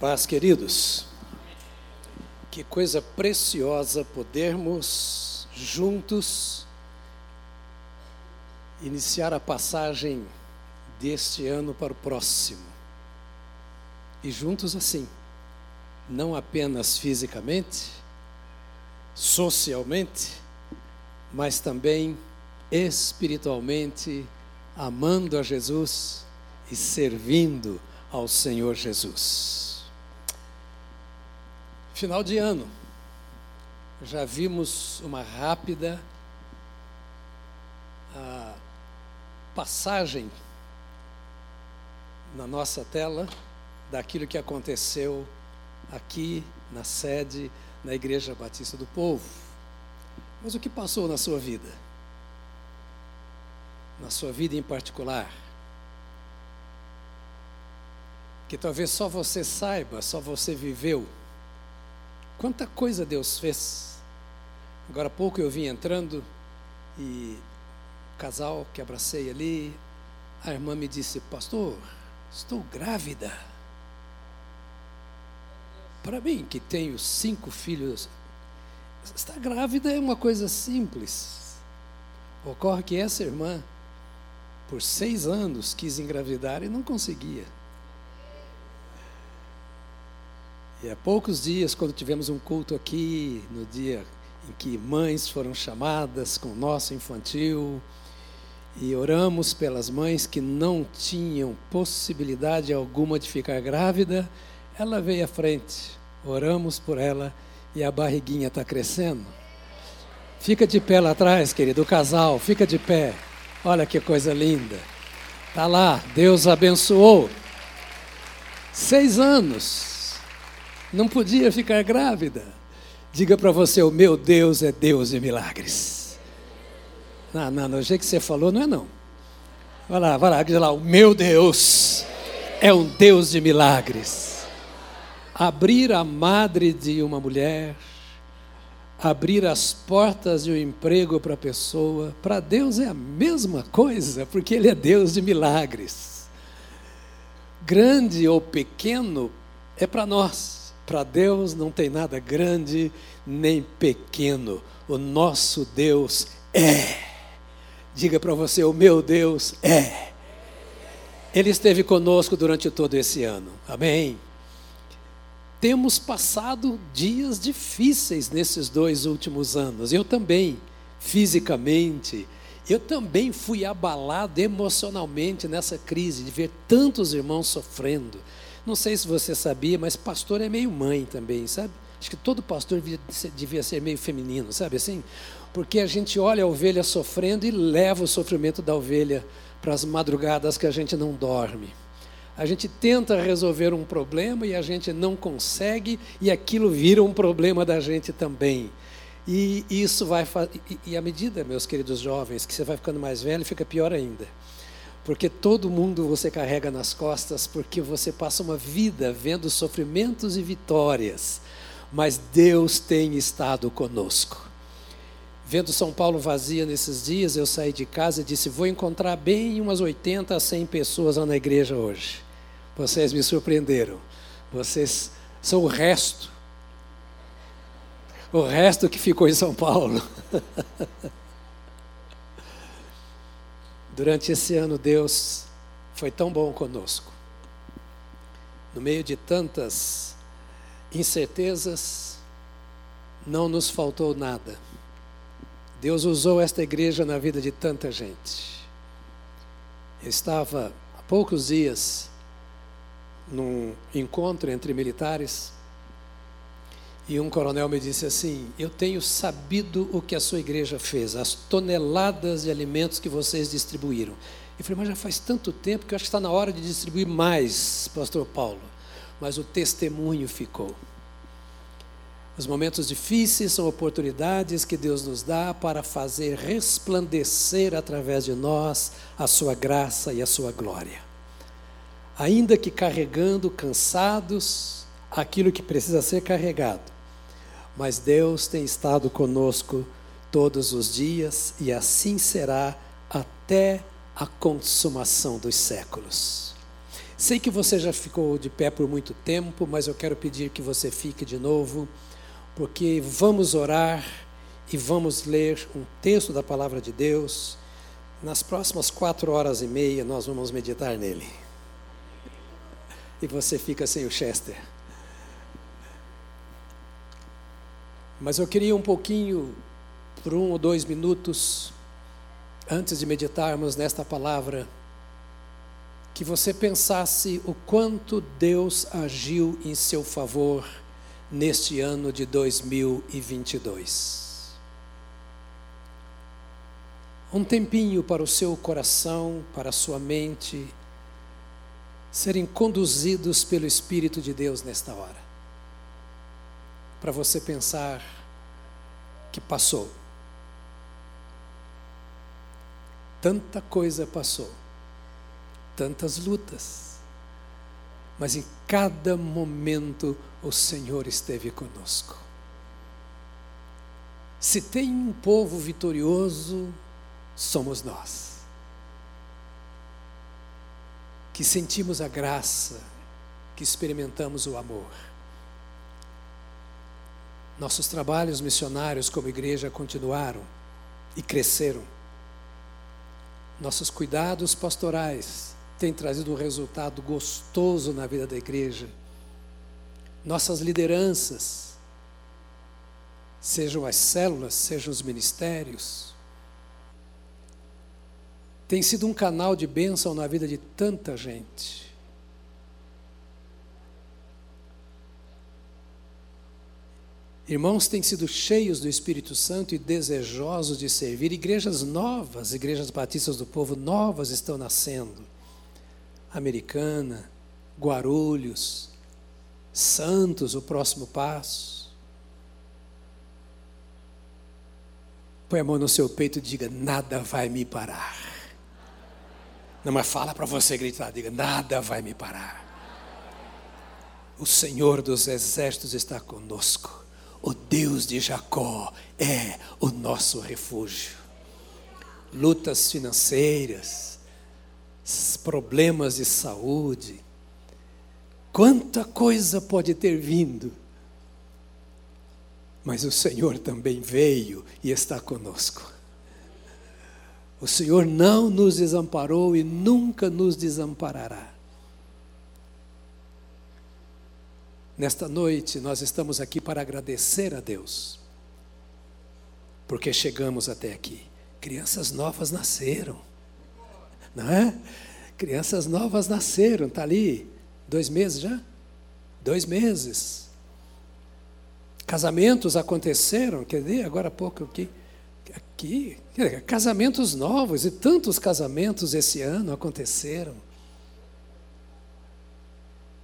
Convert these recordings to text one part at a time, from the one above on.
Paz, queridos. Que coisa preciosa podermos juntos iniciar a passagem deste ano para o próximo. E juntos assim, não apenas fisicamente, socialmente, mas também espiritualmente, amando a Jesus e servindo ao Senhor Jesus. Final de ano, já vimos uma rápida a, passagem na nossa tela daquilo que aconteceu aqui na sede, na Igreja Batista do Povo. Mas o que passou na sua vida? Na sua vida em particular? Que talvez só você saiba, só você viveu Quanta coisa Deus fez. Agora há pouco eu vim entrando e o casal que abracei ali, a irmã me disse: Pastor, estou grávida. Para mim, que tenho cinco filhos, estar grávida é uma coisa simples. Ocorre que essa irmã, por seis anos, quis engravidar e não conseguia. E há poucos dias, quando tivemos um culto aqui, no dia em que mães foram chamadas com o nosso infantil, e oramos pelas mães que não tinham possibilidade alguma de ficar grávida, ela veio à frente, oramos por ela e a barriguinha está crescendo. Fica de pé lá atrás, querido, o casal, fica de pé. Olha que coisa linda. Está lá, Deus abençoou. Seis anos, não podia ficar grávida. Diga para você: o meu Deus é Deus de milagres. Não, não, no jeito que você falou, não é não. Vai lá, vai lá, diz lá: o meu Deus é um Deus de milagres. Abrir a madre de uma mulher, abrir as portas de um emprego para a pessoa, para Deus é a mesma coisa, porque Ele é Deus de milagres. Grande ou pequeno é para nós para Deus não tem nada grande nem pequeno. O nosso Deus é. Diga para você: o meu Deus é. Ele esteve conosco durante todo esse ano. Amém. Temos passado dias difíceis nesses dois últimos anos. Eu também, fisicamente, eu também fui abalado emocionalmente nessa crise de ver tantos irmãos sofrendo não sei se você sabia, mas pastor é meio mãe também, sabe? Acho que todo pastor devia ser meio feminino, sabe assim? Porque a gente olha a ovelha sofrendo e leva o sofrimento da ovelha para as madrugadas que a gente não dorme. A gente tenta resolver um problema e a gente não consegue, e aquilo vira um problema da gente também. E isso vai. E à medida, meus queridos jovens, que você vai ficando mais velho, fica pior ainda porque todo mundo você carrega nas costas, porque você passa uma vida vendo sofrimentos e vitórias, mas Deus tem estado conosco. Vendo São Paulo vazia nesses dias, eu saí de casa e disse: Vou encontrar bem umas 80 a 100 pessoas lá na igreja hoje. Vocês me surpreenderam. Vocês são o resto. O resto que ficou em São Paulo. Durante esse ano, Deus foi tão bom conosco. No meio de tantas incertezas, não nos faltou nada. Deus usou esta igreja na vida de tanta gente. Eu estava há poucos dias num encontro entre militares e um coronel me disse assim: Eu tenho sabido o que a sua igreja fez, as toneladas de alimentos que vocês distribuíram. Eu falei, mas já faz tanto tempo que eu acho que está na hora de distribuir mais, Pastor Paulo. Mas o testemunho ficou. Os momentos difíceis são oportunidades que Deus nos dá para fazer resplandecer através de nós a sua graça e a sua glória. Ainda que carregando cansados aquilo que precisa ser carregado, mas Deus tem estado conosco todos os dias e assim será até a consumação dos séculos. Sei que você já ficou de pé por muito tempo, mas eu quero pedir que você fique de novo, porque vamos orar e vamos ler um texto da palavra de Deus. Nas próximas quatro horas e meia nós vamos meditar nele. E você fica sem o Chester. Mas eu queria um pouquinho, por um ou dois minutos, antes de meditarmos nesta palavra, que você pensasse o quanto Deus agiu em seu favor neste ano de 2022. Um tempinho para o seu coração, para a sua mente, serem conduzidos pelo Espírito de Deus nesta hora. Para você pensar que passou. Tanta coisa passou tantas lutas, mas em cada momento o Senhor esteve conosco. Se tem um povo vitorioso, somos nós. Que sentimos a graça, que experimentamos o amor. Nossos trabalhos missionários como igreja continuaram e cresceram. Nossos cuidados pastorais tem trazido um resultado gostoso na vida da igreja. Nossas lideranças, sejam as células, sejam os ministérios, tem sido um canal de bênção na vida de tanta gente. Irmãos têm sido cheios do Espírito Santo e desejosos de servir. Igrejas novas, igrejas batistas do povo novas estão nascendo. Americana, Guarulhos, Santos, o próximo passo. Põe a mão no seu peito e diga: nada vai me parar. Não, mas fala para você gritar, diga: nada vai me parar. O Senhor dos exércitos está conosco. O Deus de Jacó é o nosso refúgio. Lutas financeiras, problemas de saúde, quanta coisa pode ter vindo, mas o Senhor também veio e está conosco. O Senhor não nos desamparou e nunca nos desamparará. Nesta noite, nós estamos aqui para agradecer a Deus, porque chegamos até aqui. Crianças novas nasceram não é? Crianças novas nasceram, está ali, dois meses já? Dois meses. Casamentos aconteceram, quer dizer, agora há pouco aqui, aqui, casamentos novos, e tantos casamentos esse ano aconteceram.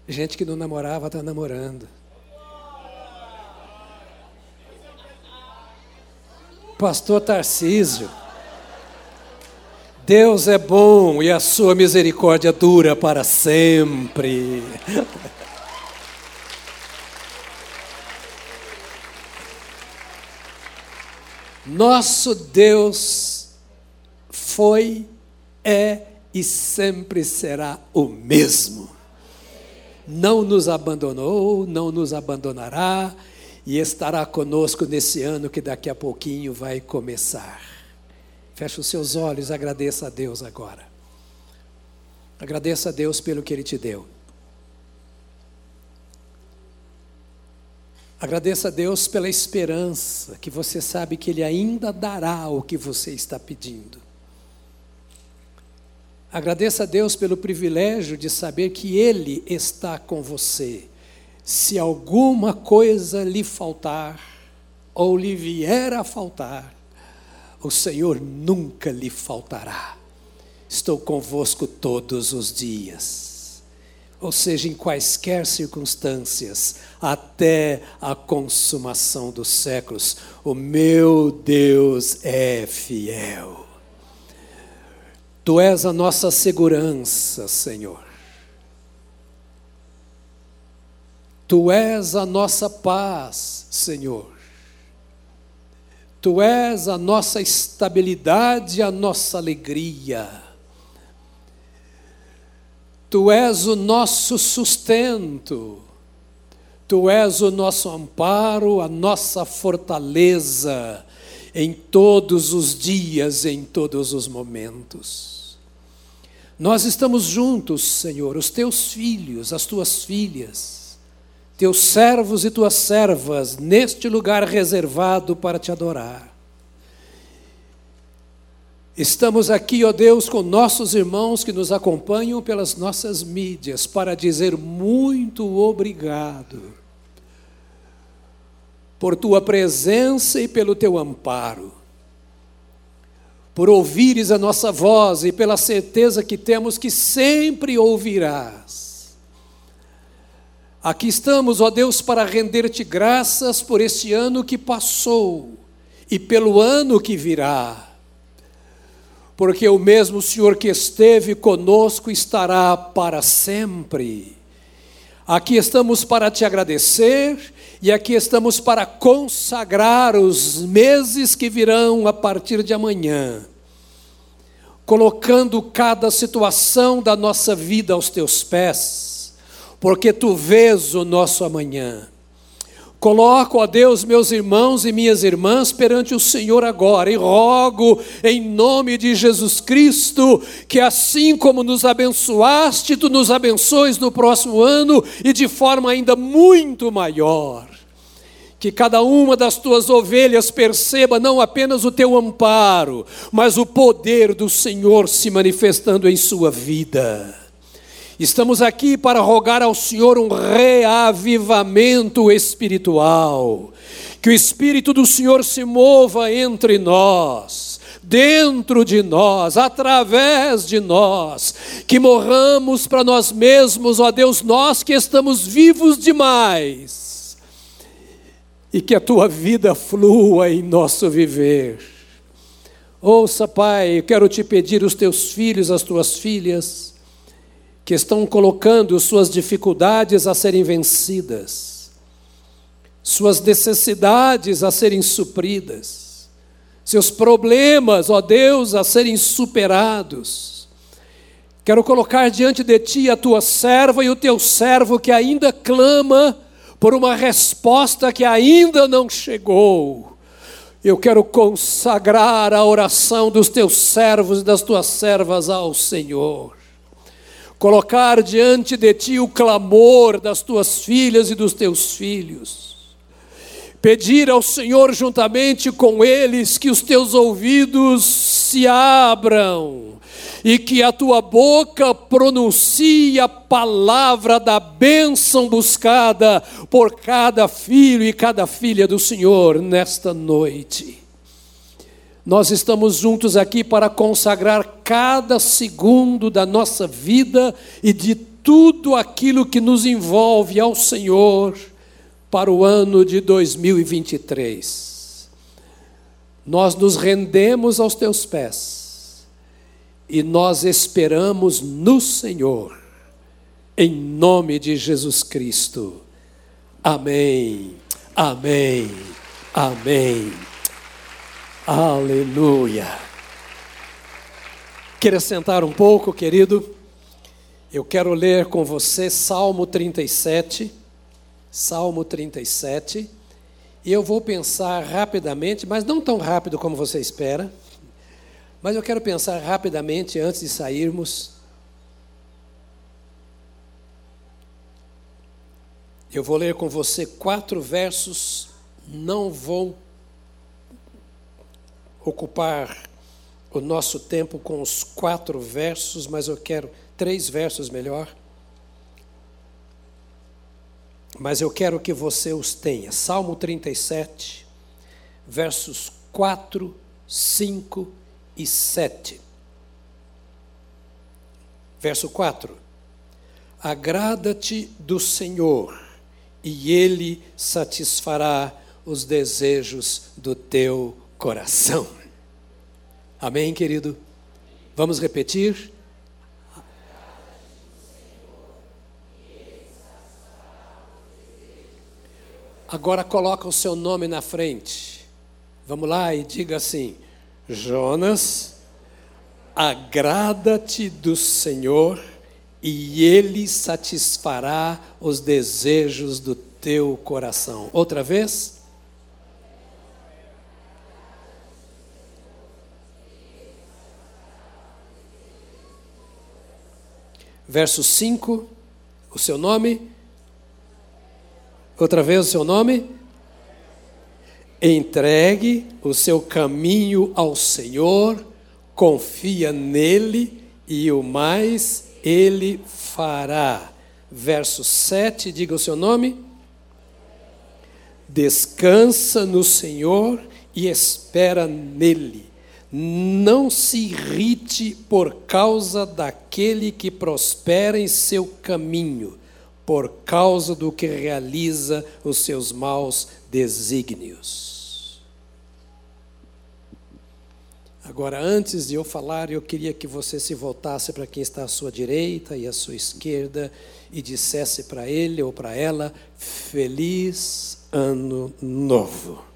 Gente que não namorava está namorando. Pastor Tarcísio. Deus é bom e a sua misericórdia dura para sempre. Nosso Deus foi, é e sempre será o mesmo. Não nos abandonou, não nos abandonará e estará conosco nesse ano que daqui a pouquinho vai começar. Feche os seus olhos, agradeça a Deus agora. Agradeça a Deus pelo que Ele te deu. Agradeça a Deus pela esperança, que você sabe que Ele ainda dará o que você está pedindo. Agradeça a Deus pelo privilégio de saber que Ele está com você. Se alguma coisa lhe faltar, ou lhe vier a faltar, o Senhor nunca lhe faltará. Estou convosco todos os dias. Ou seja, em quaisquer circunstâncias, até a consumação dos séculos, o meu Deus é fiel. Tu és a nossa segurança, Senhor. Tu és a nossa paz, Senhor. Tu és a nossa estabilidade, a nossa alegria. Tu és o nosso sustento, Tu és o nosso amparo, a nossa fortaleza em todos os dias, em todos os momentos. Nós estamos juntos, Senhor, os teus filhos, as tuas filhas, teus servos e tuas servas, neste lugar reservado para te adorar. Estamos aqui, ó Deus, com nossos irmãos que nos acompanham pelas nossas mídias para dizer muito obrigado por tua presença e pelo teu amparo, por ouvires a nossa voz e pela certeza que temos que sempre ouvirás. Aqui estamos, ó Deus, para render-te graças por este ano que passou e pelo ano que virá porque o mesmo Senhor que esteve conosco estará para sempre. Aqui estamos para te agradecer e aqui estamos para consagrar os meses que virão a partir de amanhã, colocando cada situação da nossa vida aos teus pés, porque tu vês o nosso amanhã. Coloco, ó Deus, meus irmãos e minhas irmãs perante o Senhor agora e rogo, em nome de Jesus Cristo, que assim como nos abençoaste, tu nos abençoes no próximo ano e de forma ainda muito maior. Que cada uma das tuas ovelhas perceba não apenas o teu amparo, mas o poder do Senhor se manifestando em sua vida. Estamos aqui para rogar ao Senhor um reavivamento espiritual. Que o Espírito do Senhor se mova entre nós, dentro de nós, através de nós. Que morramos para nós mesmos, ó Deus, nós que estamos vivos demais. E que a tua vida flua em nosso viver. Ouça, Pai, eu quero te pedir os teus filhos, as tuas filhas que estão colocando suas dificuldades a serem vencidas, suas necessidades a serem supridas, seus problemas, ó Deus, a serem superados. Quero colocar diante de ti a tua serva e o teu servo que ainda clama por uma resposta que ainda não chegou. Eu quero consagrar a oração dos teus servos e das tuas servas ao Senhor colocar diante de ti o clamor das tuas filhas e dos teus filhos, pedir ao Senhor juntamente com eles que os teus ouvidos se abram e que a tua boca pronuncie a palavra da bênção buscada por cada filho e cada filha do Senhor nesta noite. Nós estamos juntos aqui para consagrar cada segundo da nossa vida e de tudo aquilo que nos envolve ao Senhor para o ano de 2023. Nós nos rendemos aos teus pés e nós esperamos no Senhor, em nome de Jesus Cristo. Amém, amém, amém. Aleluia. Queira sentar um pouco, querido? Eu quero ler com você Salmo 37. Salmo 37. E eu vou pensar rapidamente, mas não tão rápido como você espera. Mas eu quero pensar rapidamente antes de sairmos. Eu vou ler com você quatro versos, não vou ocupar o nosso tempo com os quatro versos, mas eu quero três versos melhor. Mas eu quero que você os tenha. Salmo 37, versos 4, 5 e 7. Verso 4: Agrada-te do Senhor, e Ele satisfará os desejos do teu coração. Amém, querido? Vamos repetir? Agora coloca o seu nome na frente. Vamos lá e diga assim: Jonas, agrada-te do Senhor e ele satisfará os desejos do teu coração. Outra vez? Verso 5, o seu nome. Outra vez o seu nome. Entregue o seu caminho ao Senhor, confia nele e o mais ele fará. Verso 7, diga o seu nome. Descansa no Senhor e espera nele. Não se irrite por causa daquele que prospera em seu caminho, por causa do que realiza os seus maus desígnios. Agora, antes de eu falar, eu queria que você se voltasse para quem está à sua direita e à sua esquerda e dissesse para ele ou para ela: Feliz Ano Novo.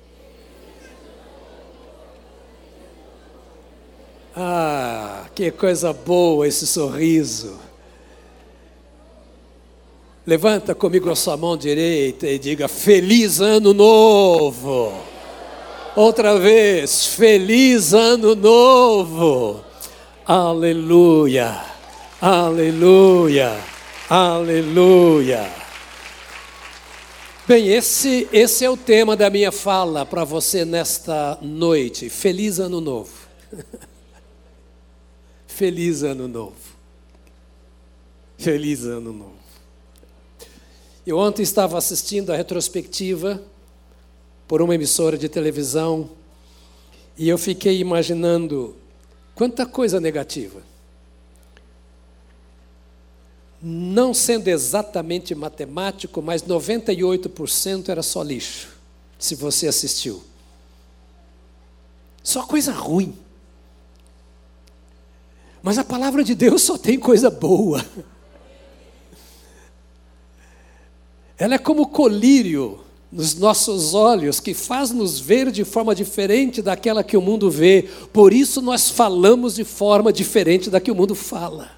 Ah, que coisa boa esse sorriso. Levanta comigo a sua mão direita e diga: Feliz Ano Novo. Outra vez, Feliz Ano Novo. Aleluia, aleluia, aleluia. Bem, esse, esse é o tema da minha fala para você nesta noite. Feliz Ano Novo. Feliz Ano Novo. Feliz Ano Novo. Eu ontem estava assistindo a retrospectiva por uma emissora de televisão e eu fiquei imaginando quanta coisa negativa. Não sendo exatamente matemático, mas 98% era só lixo, se você assistiu. Só coisa ruim. Mas a palavra de Deus só tem coisa boa. Ela é como colírio nos nossos olhos, que faz nos ver de forma diferente daquela que o mundo vê. Por isso nós falamos de forma diferente da que o mundo fala.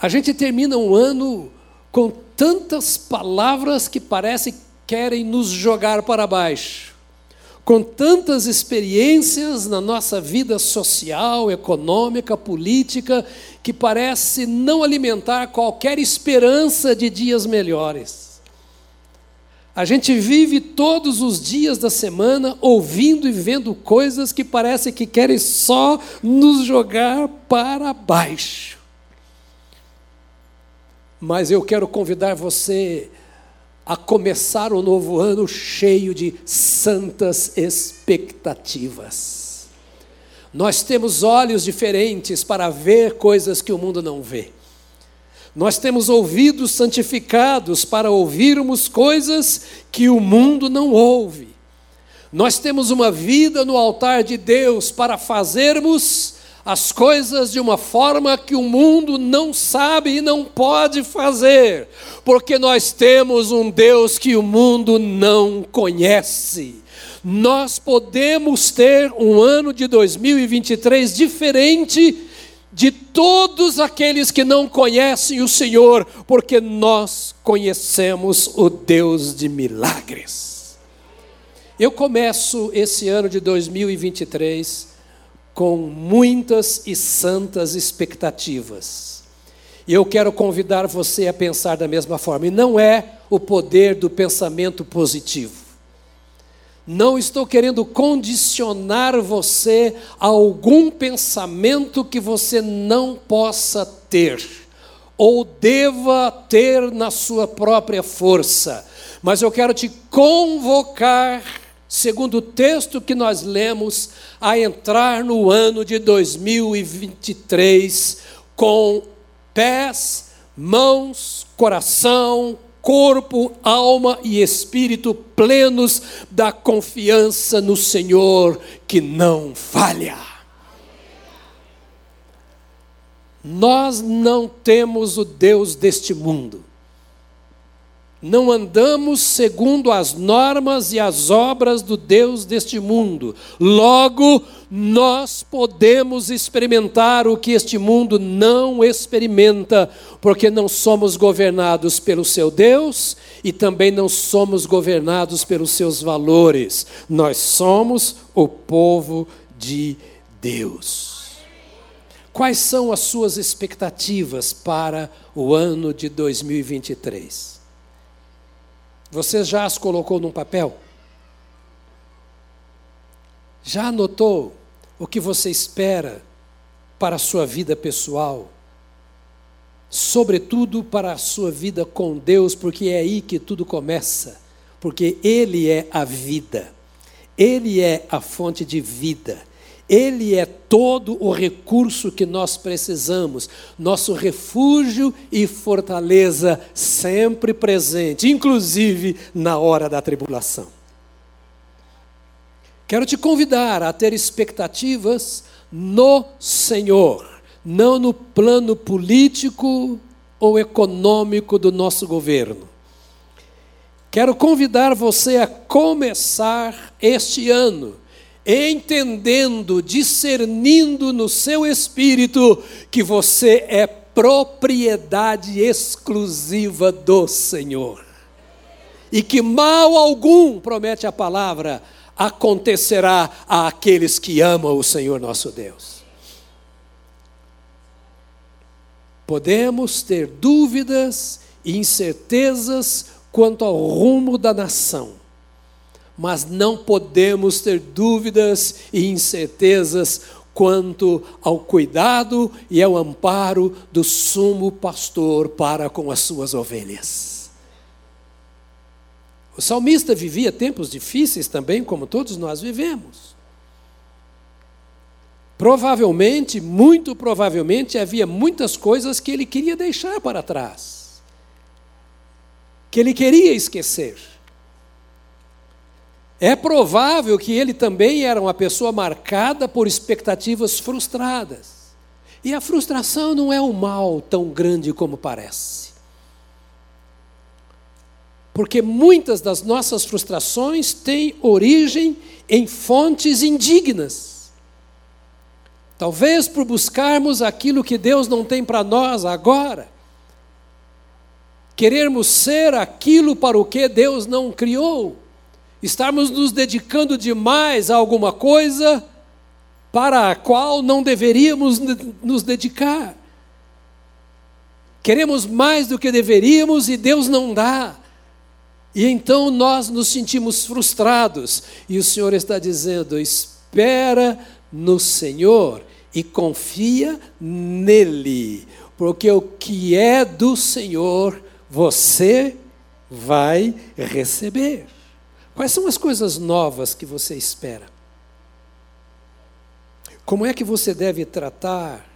A gente termina um ano com tantas palavras que parecem querem nos jogar para baixo com tantas experiências na nossa vida social, econômica, política, que parece não alimentar qualquer esperança de dias melhores. A gente vive todos os dias da semana ouvindo e vendo coisas que parece que querem só nos jogar para baixo. Mas eu quero convidar você a começar o novo ano cheio de santas expectativas. Nós temos olhos diferentes para ver coisas que o mundo não vê. Nós temos ouvidos santificados para ouvirmos coisas que o mundo não ouve. Nós temos uma vida no altar de Deus para fazermos as coisas de uma forma que o mundo não sabe e não pode fazer, porque nós temos um Deus que o mundo não conhece. Nós podemos ter um ano de 2023 diferente de todos aqueles que não conhecem o Senhor, porque nós conhecemos o Deus de milagres. Eu começo esse ano de 2023 com muitas e santas expectativas. E eu quero convidar você a pensar da mesma forma. E não é o poder do pensamento positivo. Não estou querendo condicionar você a algum pensamento que você não possa ter ou deva ter na sua própria força. Mas eu quero te convocar segundo o texto que nós lemos, a entrar no ano de 2023 com pés, mãos, coração, corpo, alma e espírito plenos da confiança no Senhor que não falha. Nós não temos o Deus deste mundo. Não andamos segundo as normas e as obras do Deus deste mundo. Logo, nós podemos experimentar o que este mundo não experimenta, porque não somos governados pelo seu Deus e também não somos governados pelos seus valores. Nós somos o povo de Deus. Quais são as suas expectativas para o ano de 2023? Você já as colocou num papel? Já anotou o que você espera para a sua vida pessoal? Sobretudo para a sua vida com Deus, porque é aí que tudo começa, porque Ele é a vida, Ele é a fonte de vida. Ele é todo o recurso que nós precisamos, nosso refúgio e fortaleza sempre presente, inclusive na hora da tribulação. Quero te convidar a ter expectativas no Senhor, não no plano político ou econômico do nosso governo. Quero convidar você a começar este ano entendendo, discernindo no seu espírito que você é propriedade exclusiva do Senhor. E que mal algum, promete a palavra, acontecerá àqueles que amam o Senhor nosso Deus. Podemos ter dúvidas e incertezas quanto ao rumo da nação mas não podemos ter dúvidas e incertezas quanto ao cuidado e ao amparo do sumo pastor para com as suas ovelhas. O salmista vivia tempos difíceis também, como todos nós vivemos. Provavelmente, muito provavelmente, havia muitas coisas que ele queria deixar para trás, que ele queria esquecer. É provável que ele também era uma pessoa marcada por expectativas frustradas. E a frustração não é um mal tão grande como parece. Porque muitas das nossas frustrações têm origem em fontes indignas. Talvez por buscarmos aquilo que Deus não tem para nós agora. Querermos ser aquilo para o que Deus não criou estarmos nos dedicando demais a alguma coisa para a qual não deveríamos nos dedicar. Queremos mais do que deveríamos e Deus não dá. E então nós nos sentimos frustrados. E o Senhor está dizendo: espera no Senhor e confia nele, porque o que é do Senhor você vai receber. Quais são as coisas novas que você espera? Como é que você deve tratar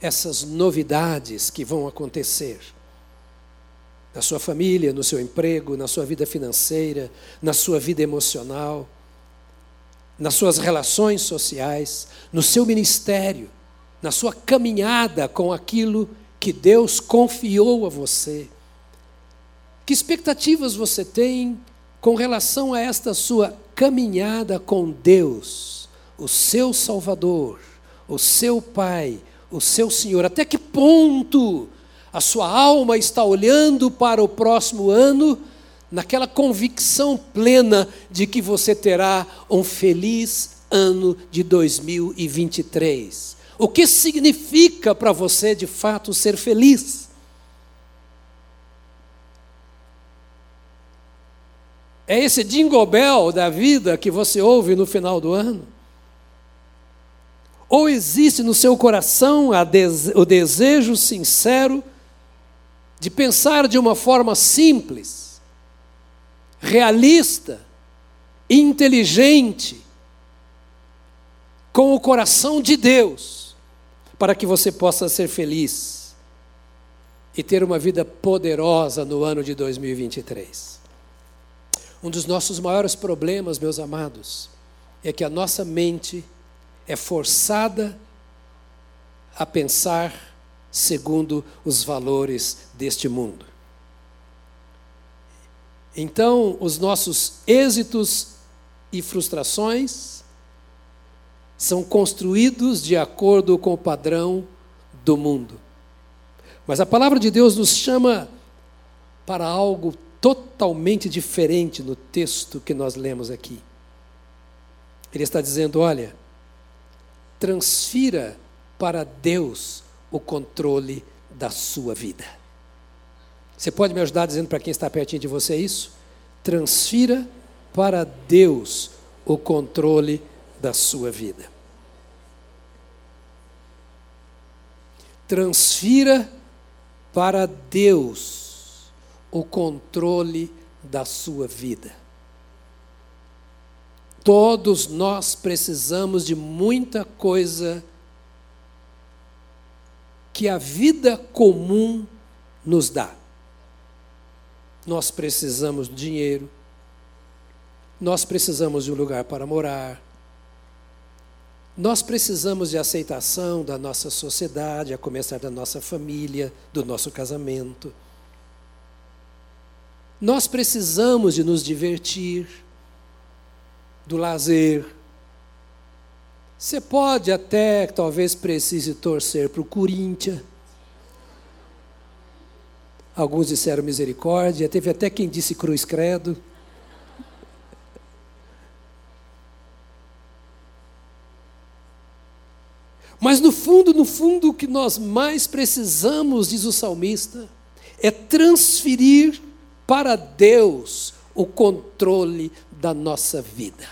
essas novidades que vão acontecer? Na sua família, no seu emprego, na sua vida financeira, na sua vida emocional, nas suas relações sociais, no seu ministério, na sua caminhada com aquilo que Deus confiou a você. Que expectativas você tem com relação a esta sua caminhada com Deus, o seu Salvador, o seu Pai, o seu Senhor, até que ponto a sua alma está olhando para o próximo ano, naquela convicção plena de que você terá um feliz ano de 2023. O que significa para você de fato ser feliz? É esse jingle bell da vida que você ouve no final do ano? Ou existe no seu coração o desejo sincero de pensar de uma forma simples, realista, inteligente, com o coração de Deus, para que você possa ser feliz e ter uma vida poderosa no ano de 2023? Um dos nossos maiores problemas, meus amados, é que a nossa mente é forçada a pensar segundo os valores deste mundo. Então, os nossos êxitos e frustrações são construídos de acordo com o padrão do mundo. Mas a palavra de Deus nos chama para algo totalmente diferente no texto que nós lemos aqui. Ele está dizendo: olha, transfira para Deus o controle da sua vida. Você pode me ajudar dizendo para quem está pertinho de você isso? Transfira para Deus o controle da sua vida. Transfira para Deus o controle da sua vida. Todos nós precisamos de muita coisa que a vida comum nos dá. Nós precisamos de dinheiro, nós precisamos de um lugar para morar, nós precisamos de aceitação da nossa sociedade, a começar da nossa família, do nosso casamento. Nós precisamos de nos divertir, do lazer. Você pode até, talvez precise torcer para o Corinthians. Alguns disseram misericórdia, teve até quem disse cruz credo. Mas no fundo, no fundo, o que nós mais precisamos, diz o salmista, é transferir para Deus o controle da nossa vida.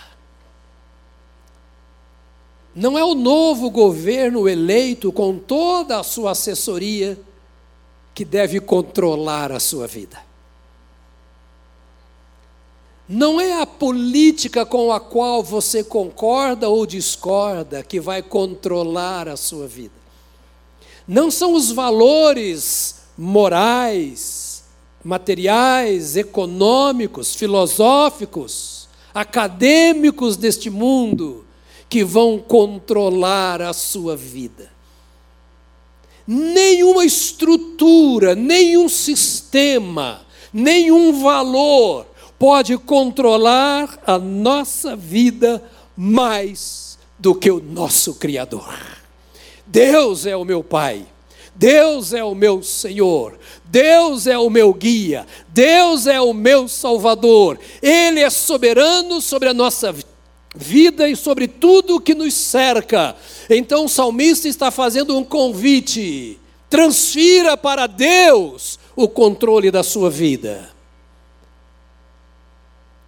Não é o novo governo eleito com toda a sua assessoria que deve controlar a sua vida. Não é a política com a qual você concorda ou discorda que vai controlar a sua vida. Não são os valores morais, materiais, econômicos, filosóficos, acadêmicos deste mundo que vão controlar a sua vida. Nenhuma estrutura, nenhum sistema, nenhum valor pode controlar a nossa vida mais do que o nosso Criador. Deus é o meu Pai. Deus é o meu Senhor, Deus é o meu guia, Deus é o meu Salvador, Ele é soberano sobre a nossa vida e sobre tudo o que nos cerca. Então o salmista está fazendo um convite: transfira para Deus o controle da sua vida.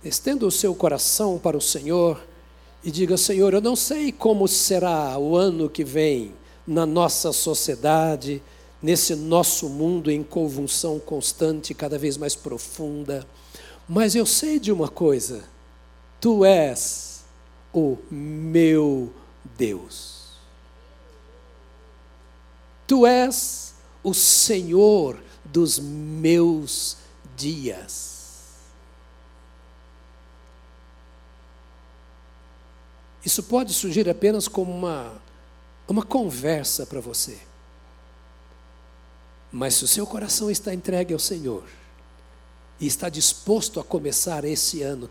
Estenda o seu coração para o Senhor e diga: Senhor, eu não sei como será o ano que vem na nossa sociedade, nesse nosso mundo em convulsão constante, cada vez mais profunda, mas eu sei de uma coisa: Tu és o meu Deus. Tu és o Senhor dos meus dias. Isso pode surgir apenas como uma, uma conversa para você. Mas se o seu coração está entregue ao Senhor e está disposto a começar esse ano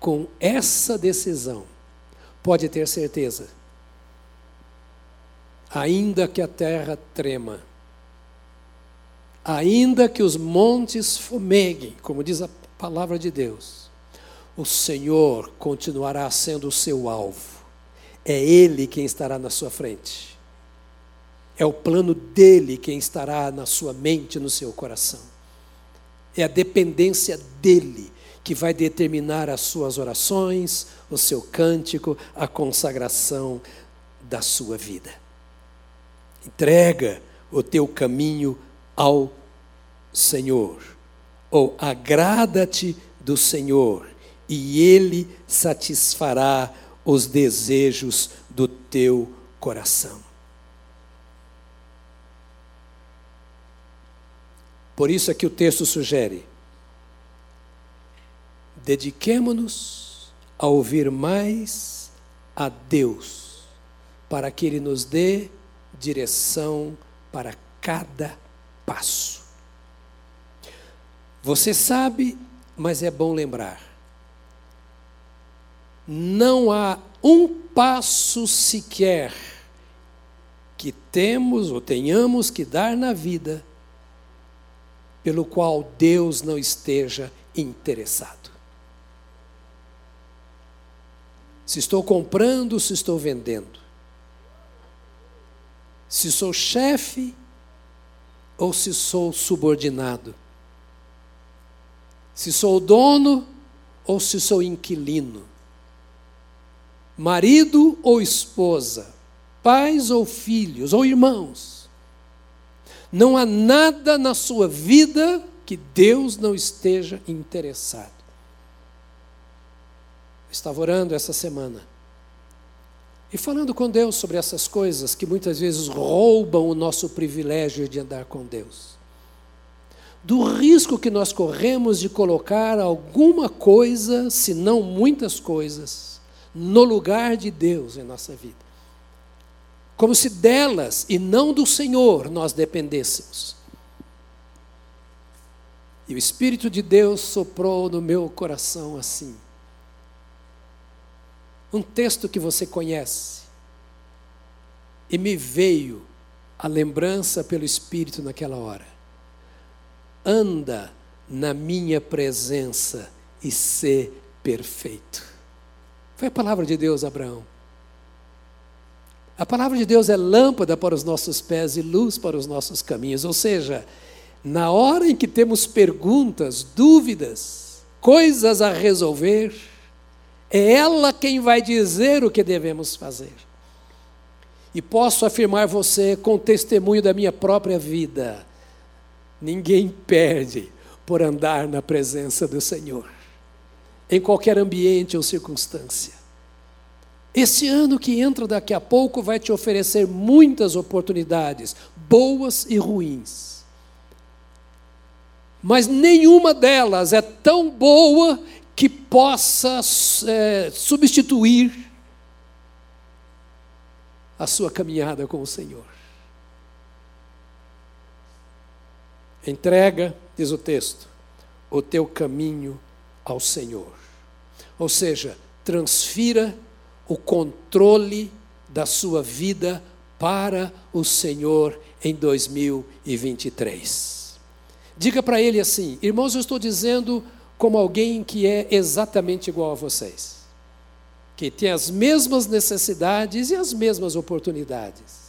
com essa decisão, pode ter certeza, ainda que a terra trema, ainda que os montes fumeguem, como diz a palavra de Deus, o Senhor continuará sendo o seu alvo. É Ele quem estará na sua frente. É o plano dele quem estará na sua mente, no seu coração. É a dependência dele que vai determinar as suas orações, o seu cântico, a consagração da sua vida. Entrega o teu caminho ao Senhor, ou agrada-te do Senhor e Ele satisfará os desejos do teu coração. Por isso é que o texto sugere: dediquemo-nos a ouvir mais a Deus, para que Ele nos dê direção para cada passo. Você sabe, mas é bom lembrar. Não há um passo sequer que temos ou tenhamos que dar na vida pelo qual Deus não esteja interessado. Se estou comprando, se estou vendendo. Se sou chefe ou se sou subordinado. Se sou dono ou se sou inquilino. Marido ou esposa. Pais ou filhos ou irmãos. Não há nada na sua vida que Deus não esteja interessado estava orando essa semana e falando com Deus sobre essas coisas que muitas vezes roubam o nosso privilégio de andar com Deus. Do risco que nós corremos de colocar alguma coisa, se não muitas coisas, no lugar de Deus em nossa vida. Como se delas e não do Senhor nós dependêssemos. E o Espírito de Deus soprou no meu coração assim um texto que você conhece. E me veio a lembrança pelo Espírito naquela hora. Anda na minha presença e sê perfeito. Foi a palavra de Deus, Abraão. A palavra de Deus é lâmpada para os nossos pés e luz para os nossos caminhos. Ou seja, na hora em que temos perguntas, dúvidas, coisas a resolver, é ela quem vai dizer o que devemos fazer. E posso afirmar você com testemunho da minha própria vida: ninguém perde por andar na presença do Senhor, em qualquer ambiente ou circunstância. Esse ano que entra daqui a pouco vai te oferecer muitas oportunidades, boas e ruins. Mas nenhuma delas é tão boa que possa é, substituir a sua caminhada com o Senhor. Entrega, diz o texto, o teu caminho ao Senhor. Ou seja, transfira o controle da sua vida para o Senhor em 2023. Diga para ele assim: irmãos, eu estou dizendo como alguém que é exatamente igual a vocês, que tem as mesmas necessidades e as mesmas oportunidades.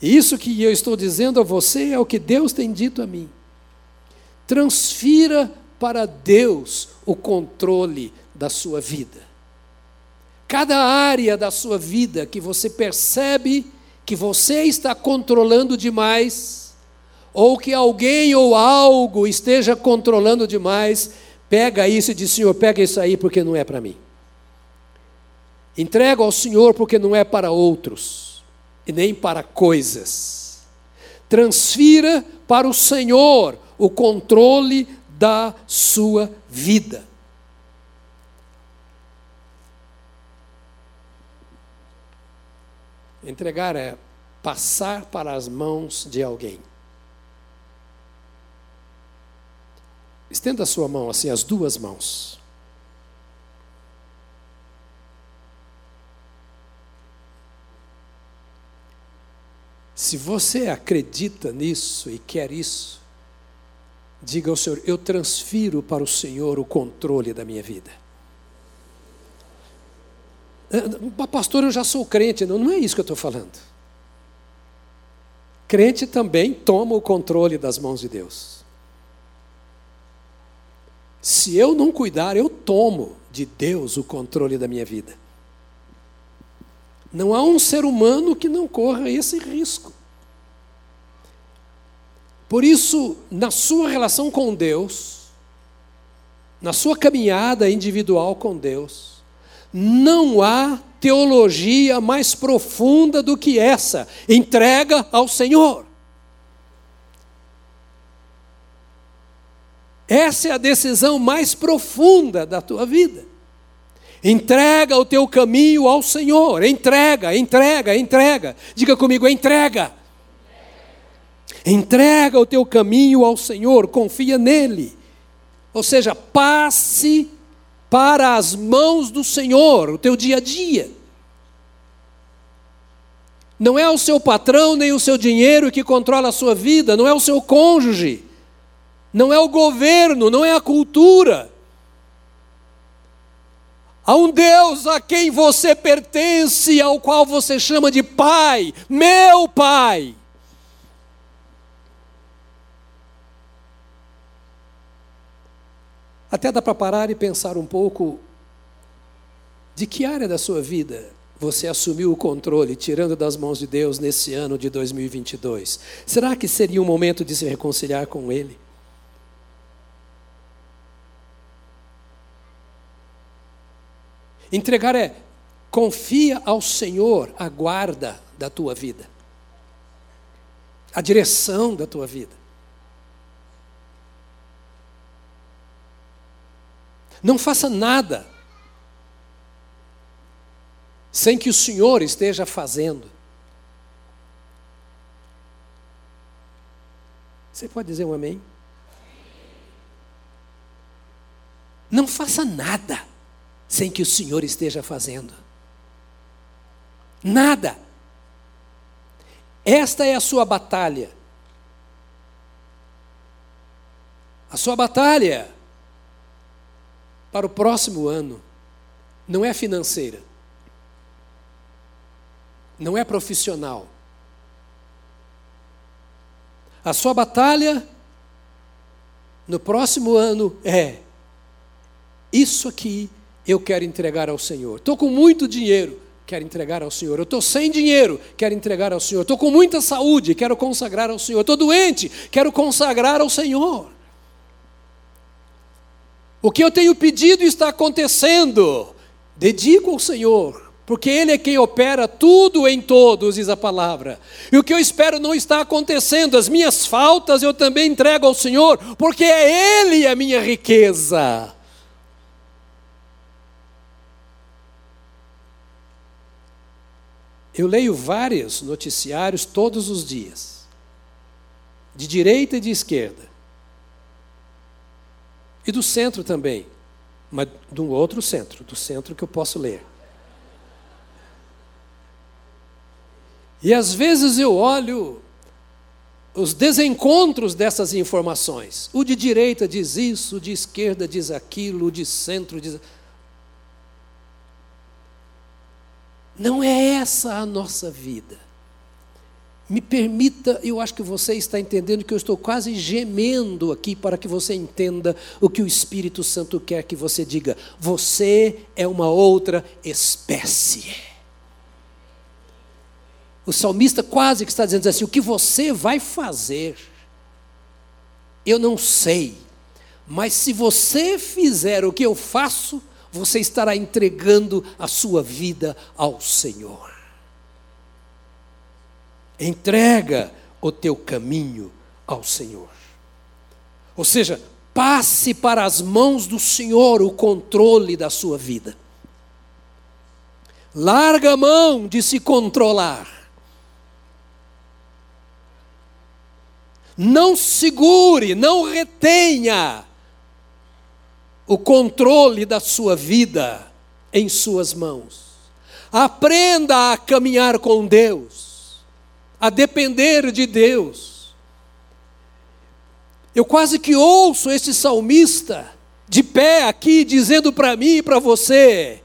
E isso que eu estou dizendo a você é o que Deus tem dito a mim. Transfira para Deus o controle da sua vida. Cada área da sua vida que você percebe que você está controlando demais, ou que alguém ou algo esteja controlando demais, pega isso e diz: Senhor, pega isso aí porque não é para mim. Entrega ao Senhor porque não é para outros e nem para coisas. Transfira para o Senhor o controle da sua vida. Entregar é passar para as mãos de alguém. Estenda a sua mão assim, as duas mãos. Se você acredita nisso e quer isso, diga ao Senhor: Eu transfiro para o Senhor o controle da minha vida. Ah, pastor, eu já sou crente. Não, não é isso que eu estou falando. Crente também toma o controle das mãos de Deus. Se eu não cuidar, eu tomo de Deus o controle da minha vida. Não há um ser humano que não corra esse risco. Por isso, na sua relação com Deus, na sua caminhada individual com Deus, não há teologia mais profunda do que essa: entrega ao Senhor. Essa é a decisão mais profunda da tua vida. Entrega o teu caminho ao Senhor. Entrega, entrega, entrega. Diga comigo, entrega. Entrega o teu caminho ao Senhor, confia nele. Ou seja, passe para as mãos do Senhor, o teu dia a dia. Não é o seu patrão nem o seu dinheiro que controla a sua vida, não é o seu cônjuge, não é o governo, não é a cultura. Há um Deus a quem você pertence, ao qual você chama de Pai, meu Pai. Até dá para parar e pensar um pouco de que área da sua vida você assumiu o controle, tirando das mãos de Deus nesse ano de 2022. Será que seria um momento de se reconciliar com Ele? Entregar é confia ao Senhor a guarda da tua vida, a direção da tua vida. Não faça nada sem que o Senhor esteja fazendo. Você pode dizer um amém? Não faça nada sem que o Senhor esteja fazendo. Nada. Esta é a sua batalha. A sua batalha para o próximo ano não é financeira, não é profissional. A sua batalha no próximo ano é: isso aqui eu quero entregar ao Senhor. Estou com muito dinheiro, quero entregar ao Senhor. Eu estou sem dinheiro, quero entregar ao Senhor. Estou com muita saúde, quero consagrar ao Senhor. Estou doente, quero consagrar ao Senhor. O que eu tenho pedido está acontecendo. Dedico ao Senhor, porque Ele é quem opera tudo em todos, diz a palavra. E o que eu espero não está acontecendo. As minhas faltas eu também entrego ao Senhor, porque é Ele a minha riqueza. Eu leio vários noticiários todos os dias, de direita e de esquerda. E do centro também, mas de um outro centro, do centro que eu posso ler. E às vezes eu olho os desencontros dessas informações. O de direita diz isso, o de esquerda diz aquilo, o de centro diz. Não é essa a nossa vida. Me permita, eu acho que você está entendendo que eu estou quase gemendo aqui para que você entenda o que o Espírito Santo quer que você diga. Você é uma outra espécie. O salmista quase que está dizendo assim: o que você vai fazer, eu não sei, mas se você fizer o que eu faço, você estará entregando a sua vida ao Senhor. Entrega o teu caminho ao Senhor. Ou seja, passe para as mãos do Senhor o controle da sua vida. Larga a mão de se controlar. Não segure, não retenha o controle da sua vida em suas mãos. Aprenda a caminhar com Deus a depender de Deus. Eu quase que ouço esse salmista de pé aqui dizendo para mim e para você,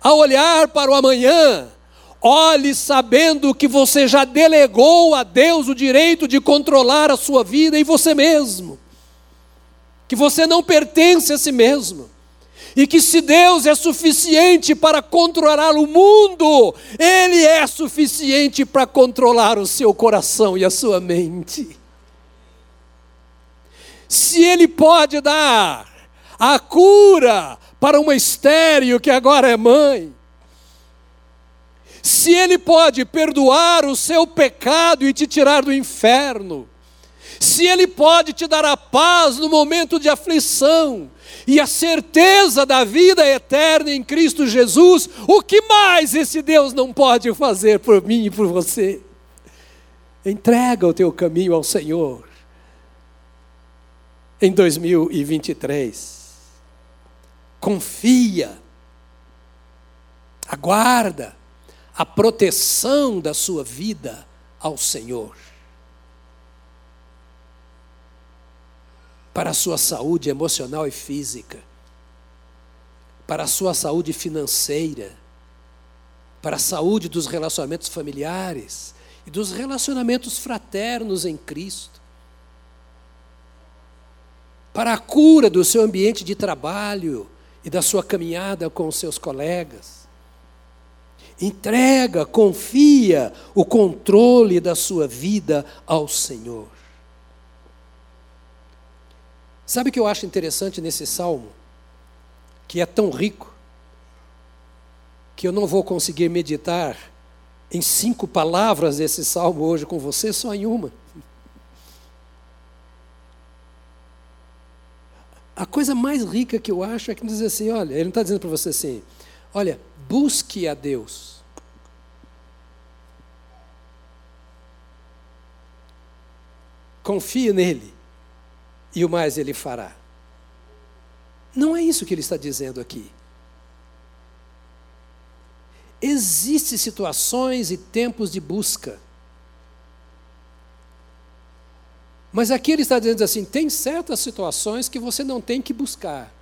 a olhar para o amanhã, olhe sabendo que você já delegou a Deus o direito de controlar a sua vida em você mesmo, que você não pertence a si mesmo e que se Deus é suficiente para controlar o mundo, Ele é suficiente para controlar o seu coração e a sua mente. Se Ele pode dar a cura para uma estéreo que agora é mãe, se Ele pode perdoar o seu pecado e te tirar do inferno, se Ele pode te dar a paz no momento de aflição, e a certeza da vida eterna em Cristo Jesus, o que mais esse Deus não pode fazer por mim e por você? Entrega o teu caminho ao Senhor em 2023. Confia, aguarda a proteção da sua vida ao Senhor. Para a sua saúde emocional e física, para a sua saúde financeira, para a saúde dos relacionamentos familiares e dos relacionamentos fraternos em Cristo, para a cura do seu ambiente de trabalho e da sua caminhada com os seus colegas. Entrega, confia o controle da sua vida ao Senhor. Sabe o que eu acho interessante nesse salmo? Que é tão rico, que eu não vou conseguir meditar em cinco palavras desse salmo hoje com você, só em uma. A coisa mais rica que eu acho é que diz assim: olha, ele não está dizendo para você assim, olha, busque a Deus. Confie nele, e o mais ele fará. Não é isso que ele está dizendo aqui. Existem situações e tempos de busca. Mas aqui ele está dizendo assim: tem certas situações que você não tem que buscar.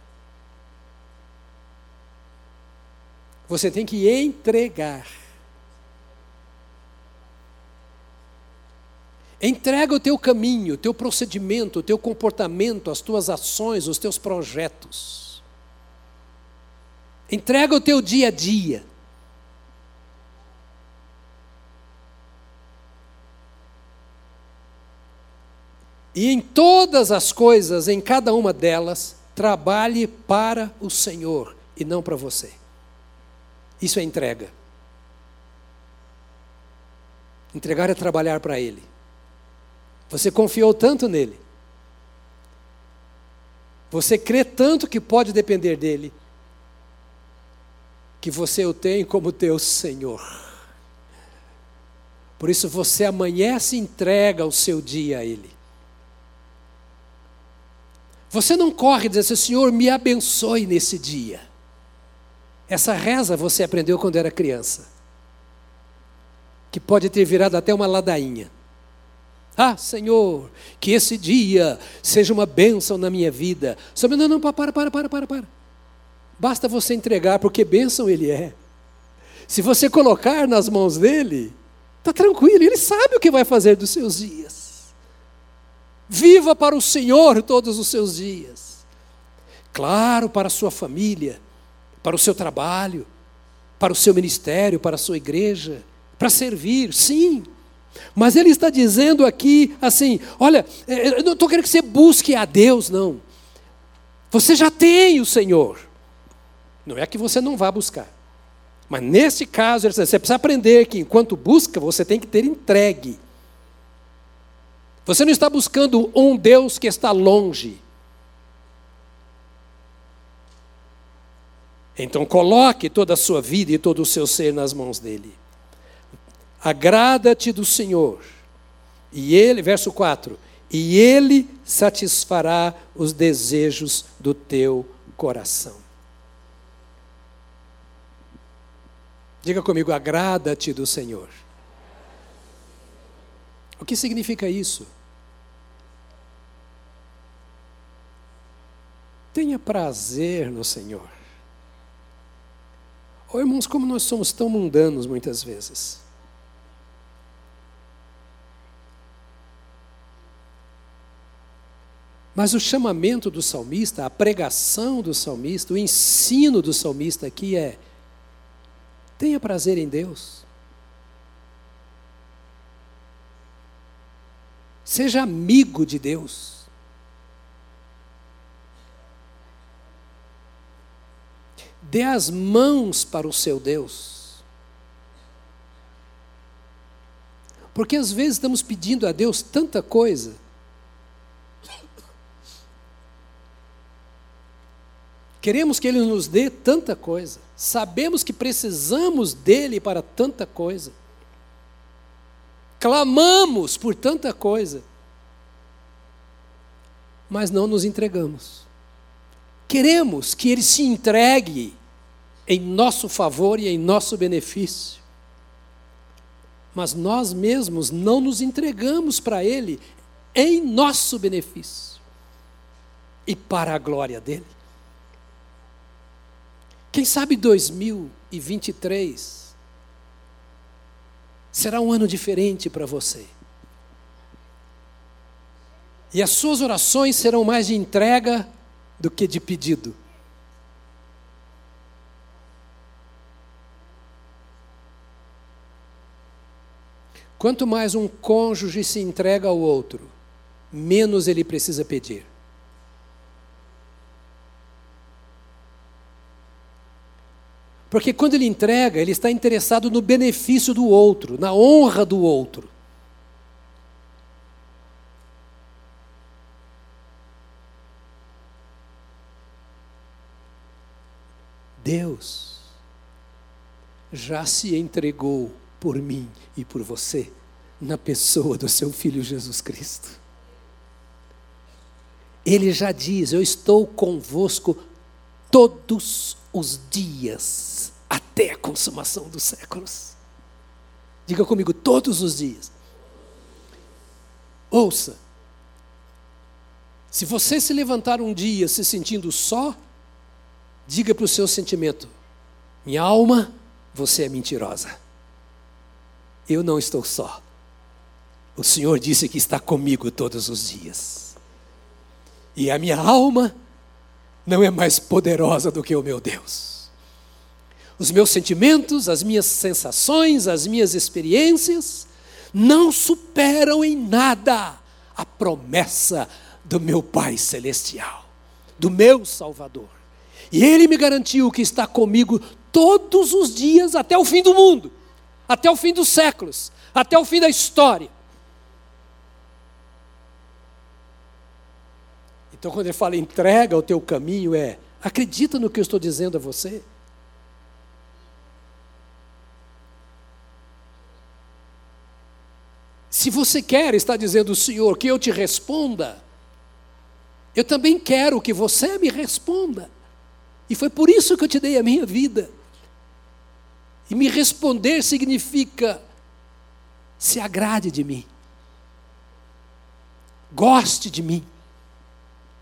Você tem que entregar. Entrega o teu caminho, o teu procedimento, o teu comportamento, as tuas ações, os teus projetos. Entrega o teu dia a dia. E em todas as coisas, em cada uma delas, trabalhe para o Senhor e não para você. Isso é entrega. Entregar é trabalhar para Ele. Você confiou tanto nele. Você crê tanto que pode depender dele, que você o tem como teu Senhor. Por isso você amanhece e entrega o seu dia a Ele. Você não corre e diz assim, Senhor, me abençoe nesse dia. Essa reza você aprendeu quando era criança. Que pode ter virado até uma ladainha. Ah, Senhor, que esse dia seja uma bênção na minha vida. Senhor, não, não, para, para, para, para, para. Basta você entregar, porque bênção Ele é. Se você colocar nas mãos dele, está tranquilo, Ele sabe o que vai fazer dos seus dias. Viva para o Senhor todos os seus dias. Claro, para a sua família, para o seu trabalho, para o seu ministério, para a sua igreja, para servir, sim. Mas ele está dizendo aqui assim: olha, é, eu não estou querendo que você busque a Deus, não. Você já tem o Senhor. Não é que você não vá buscar. Mas nesse caso, você precisa aprender que enquanto busca, você tem que ter entregue. Você não está buscando um Deus que está longe. Então coloque toda a sua vida e todo o seu ser nas mãos dele. Agrada-te do Senhor. E ele, verso 4, e ele satisfará os desejos do teu coração. Diga comigo, agrada-te do Senhor. O que significa isso? Tenha prazer no Senhor. Oh, irmãos, como nós somos tão mundanos muitas vezes. Mas o chamamento do salmista, a pregação do salmista, o ensino do salmista aqui é: tenha prazer em Deus. Seja amigo de Deus. Dê as mãos para o seu Deus. Porque às vezes estamos pedindo a Deus tanta coisa. Queremos que Ele nos dê tanta coisa. Sabemos que precisamos dele para tanta coisa. clamamos por tanta coisa, mas não nos entregamos. Queremos que Ele se entregue em nosso favor e em nosso benefício. Mas nós mesmos não nos entregamos para Ele em nosso benefício e para a glória dele. Quem sabe 2023 será um ano diferente para você. E as suas orações serão mais de entrega do que de pedido. Quanto mais um cônjuge se entrega ao outro, menos ele precisa pedir. Porque quando ele entrega, ele está interessado no benefício do outro, na honra do outro. Deus já se entregou por mim e por você na pessoa do seu filho Jesus Cristo. Ele já diz: Eu estou convosco todos os dias, até a consumação dos séculos. Diga comigo, todos os dias. Ouça, se você se levantar um dia se sentindo só, diga para o seu sentimento: minha alma, você é mentirosa. Eu não estou só. O Senhor disse que está comigo todos os dias. E a minha alma não é mais poderosa do que o meu Deus. Os meus sentimentos, as minhas sensações, as minhas experiências não superam em nada a promessa do meu Pai Celestial, do meu Salvador. E Ele me garantiu que está comigo todos os dias até o fim do mundo, até o fim dos séculos, até o fim da história. Então, quando ele fala entrega o teu caminho, é acredita no que eu estou dizendo a você. Se você quer, está dizendo o Senhor, que eu te responda, eu também quero que você me responda. E foi por isso que eu te dei a minha vida. E me responder significa se agrade de mim, goste de mim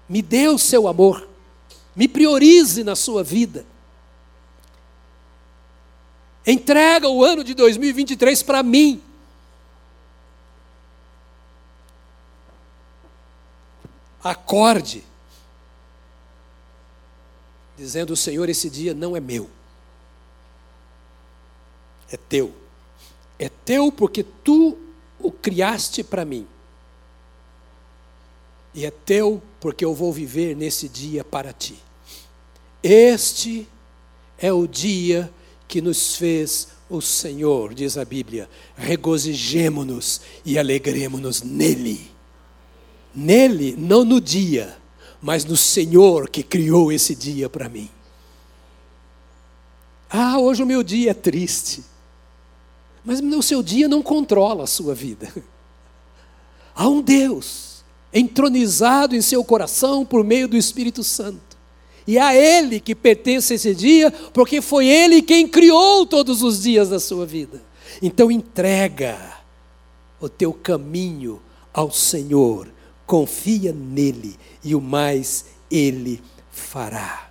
me dê o seu amor, me priorize na sua vida. Entrega o ano de 2023 para mim. Acorde, dizendo: O Senhor, esse dia não é meu, é teu. É teu porque tu o criaste para mim. E é teu porque eu vou viver nesse dia para ti. Este é o dia que nos fez o Senhor, diz a Bíblia. Regozijemo-nos e alegremos-nos nele. Nele, não no dia, mas no Senhor que criou esse dia para mim. Ah, hoje o meu dia é triste. Mas o seu dia não controla a sua vida. Há um Deus entronizado em seu coração por meio do Espírito Santo. E a Ele que pertence esse dia, porque foi Ele quem criou todos os dias da sua vida. Então entrega o teu caminho ao Senhor, confia nele e o mais Ele fará.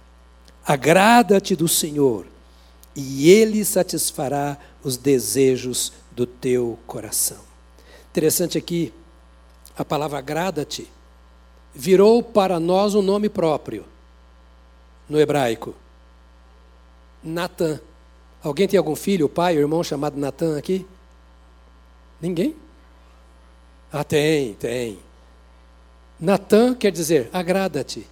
Agrada-te do Senhor e Ele satisfará os desejos do teu coração. Interessante aqui a palavra agrada-te, virou para nós um nome próprio no hebraico. Natan. Alguém tem algum filho, pai, irmão chamado Natan aqui? Ninguém? Ah, tem, tem. Natan quer dizer agrada-te.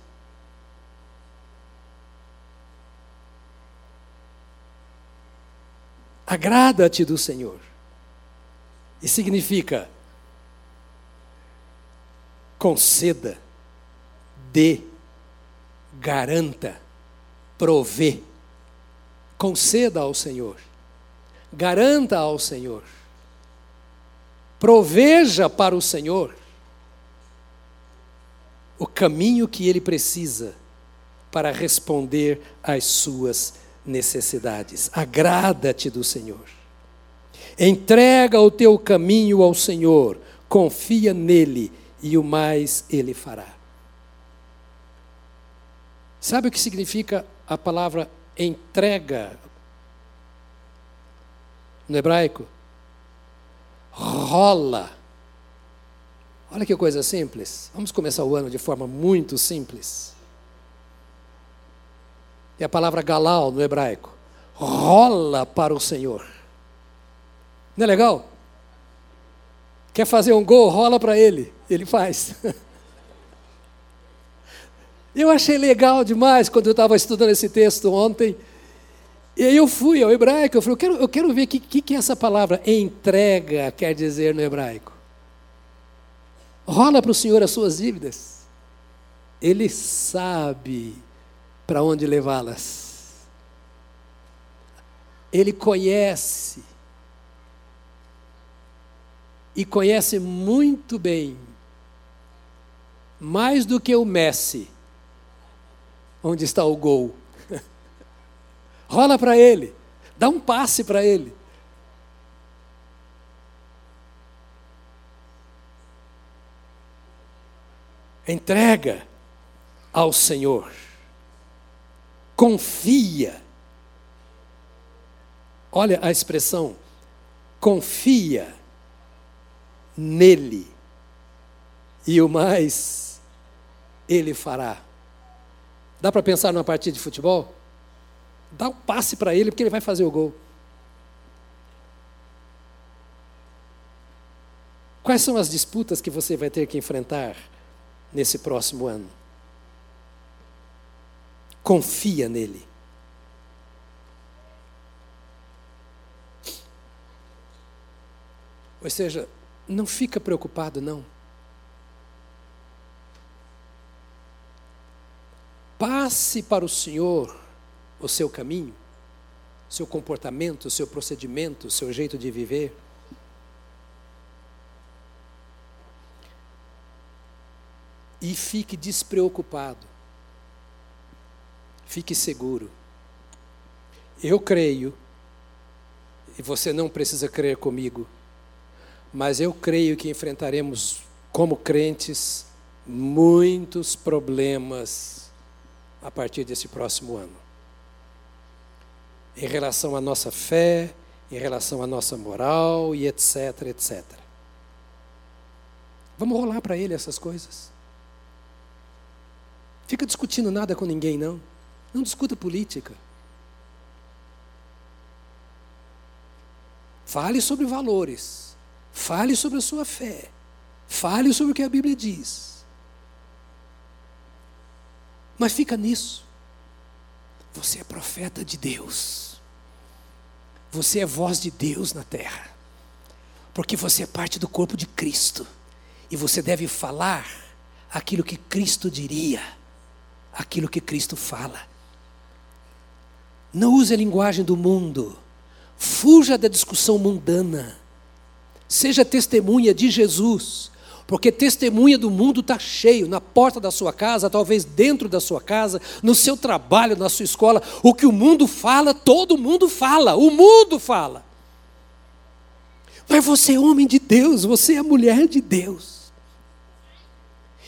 Agrada-te do Senhor. E significa conceda, dê, garanta, provê. Conceda ao Senhor, garanta ao Senhor. proveja para o Senhor o caminho que ele precisa para responder às suas necessidades. Agrada-te do Senhor. Entrega o teu caminho ao Senhor, confia nele e o mais ele fará. Sabe o que significa a palavra entrega no hebraico? Rola. Olha que coisa simples. Vamos começar o ano de forma muito simples. É a palavra galal no hebraico. Rola para o Senhor. Não é legal? Quer fazer um gol, rola para ele. Ele faz. Eu achei legal demais quando eu estava estudando esse texto ontem. E aí eu fui ao hebraico, eu falei, eu quero, eu quero ver o que, que, que essa palavra entrega quer dizer no hebraico. Rola para o Senhor as suas dívidas. Ele sabe para onde levá-las. Ele conhece. E conhece muito bem, mais do que o Messi, onde está o gol. Rola para ele, dá um passe para ele. Entrega ao Senhor. Confia. Olha a expressão, confia nele, e o mais ele fará. Dá para pensar numa partida de futebol? Dá um passe para ele, porque ele vai fazer o gol. Quais são as disputas que você vai ter que enfrentar nesse próximo ano? Confia nele. Ou seja, não fica preocupado não. Passe para o Senhor o seu caminho, seu comportamento, seu procedimento, seu jeito de viver. E fique despreocupado. Fique seguro. Eu creio, e você não precisa crer comigo, mas eu creio que enfrentaremos, como crentes, muitos problemas a partir desse próximo ano. Em relação à nossa fé, em relação à nossa moral e etc, etc. Vamos rolar para ele essas coisas. Fica discutindo nada com ninguém, não. Não discuta política. Fale sobre valores. Fale sobre a sua fé. Fale sobre o que a Bíblia diz. Mas fica nisso. Você é profeta de Deus. Você é voz de Deus na terra. Porque você é parte do corpo de Cristo. E você deve falar aquilo que Cristo diria, aquilo que Cristo fala. Não use a linguagem do mundo. Fuja da discussão mundana. Seja testemunha de Jesus, porque testemunha do mundo está cheio, na porta da sua casa, talvez dentro da sua casa, no seu trabalho, na sua escola. O que o mundo fala, todo mundo fala, o mundo fala. Mas você é homem de Deus, você é mulher de Deus.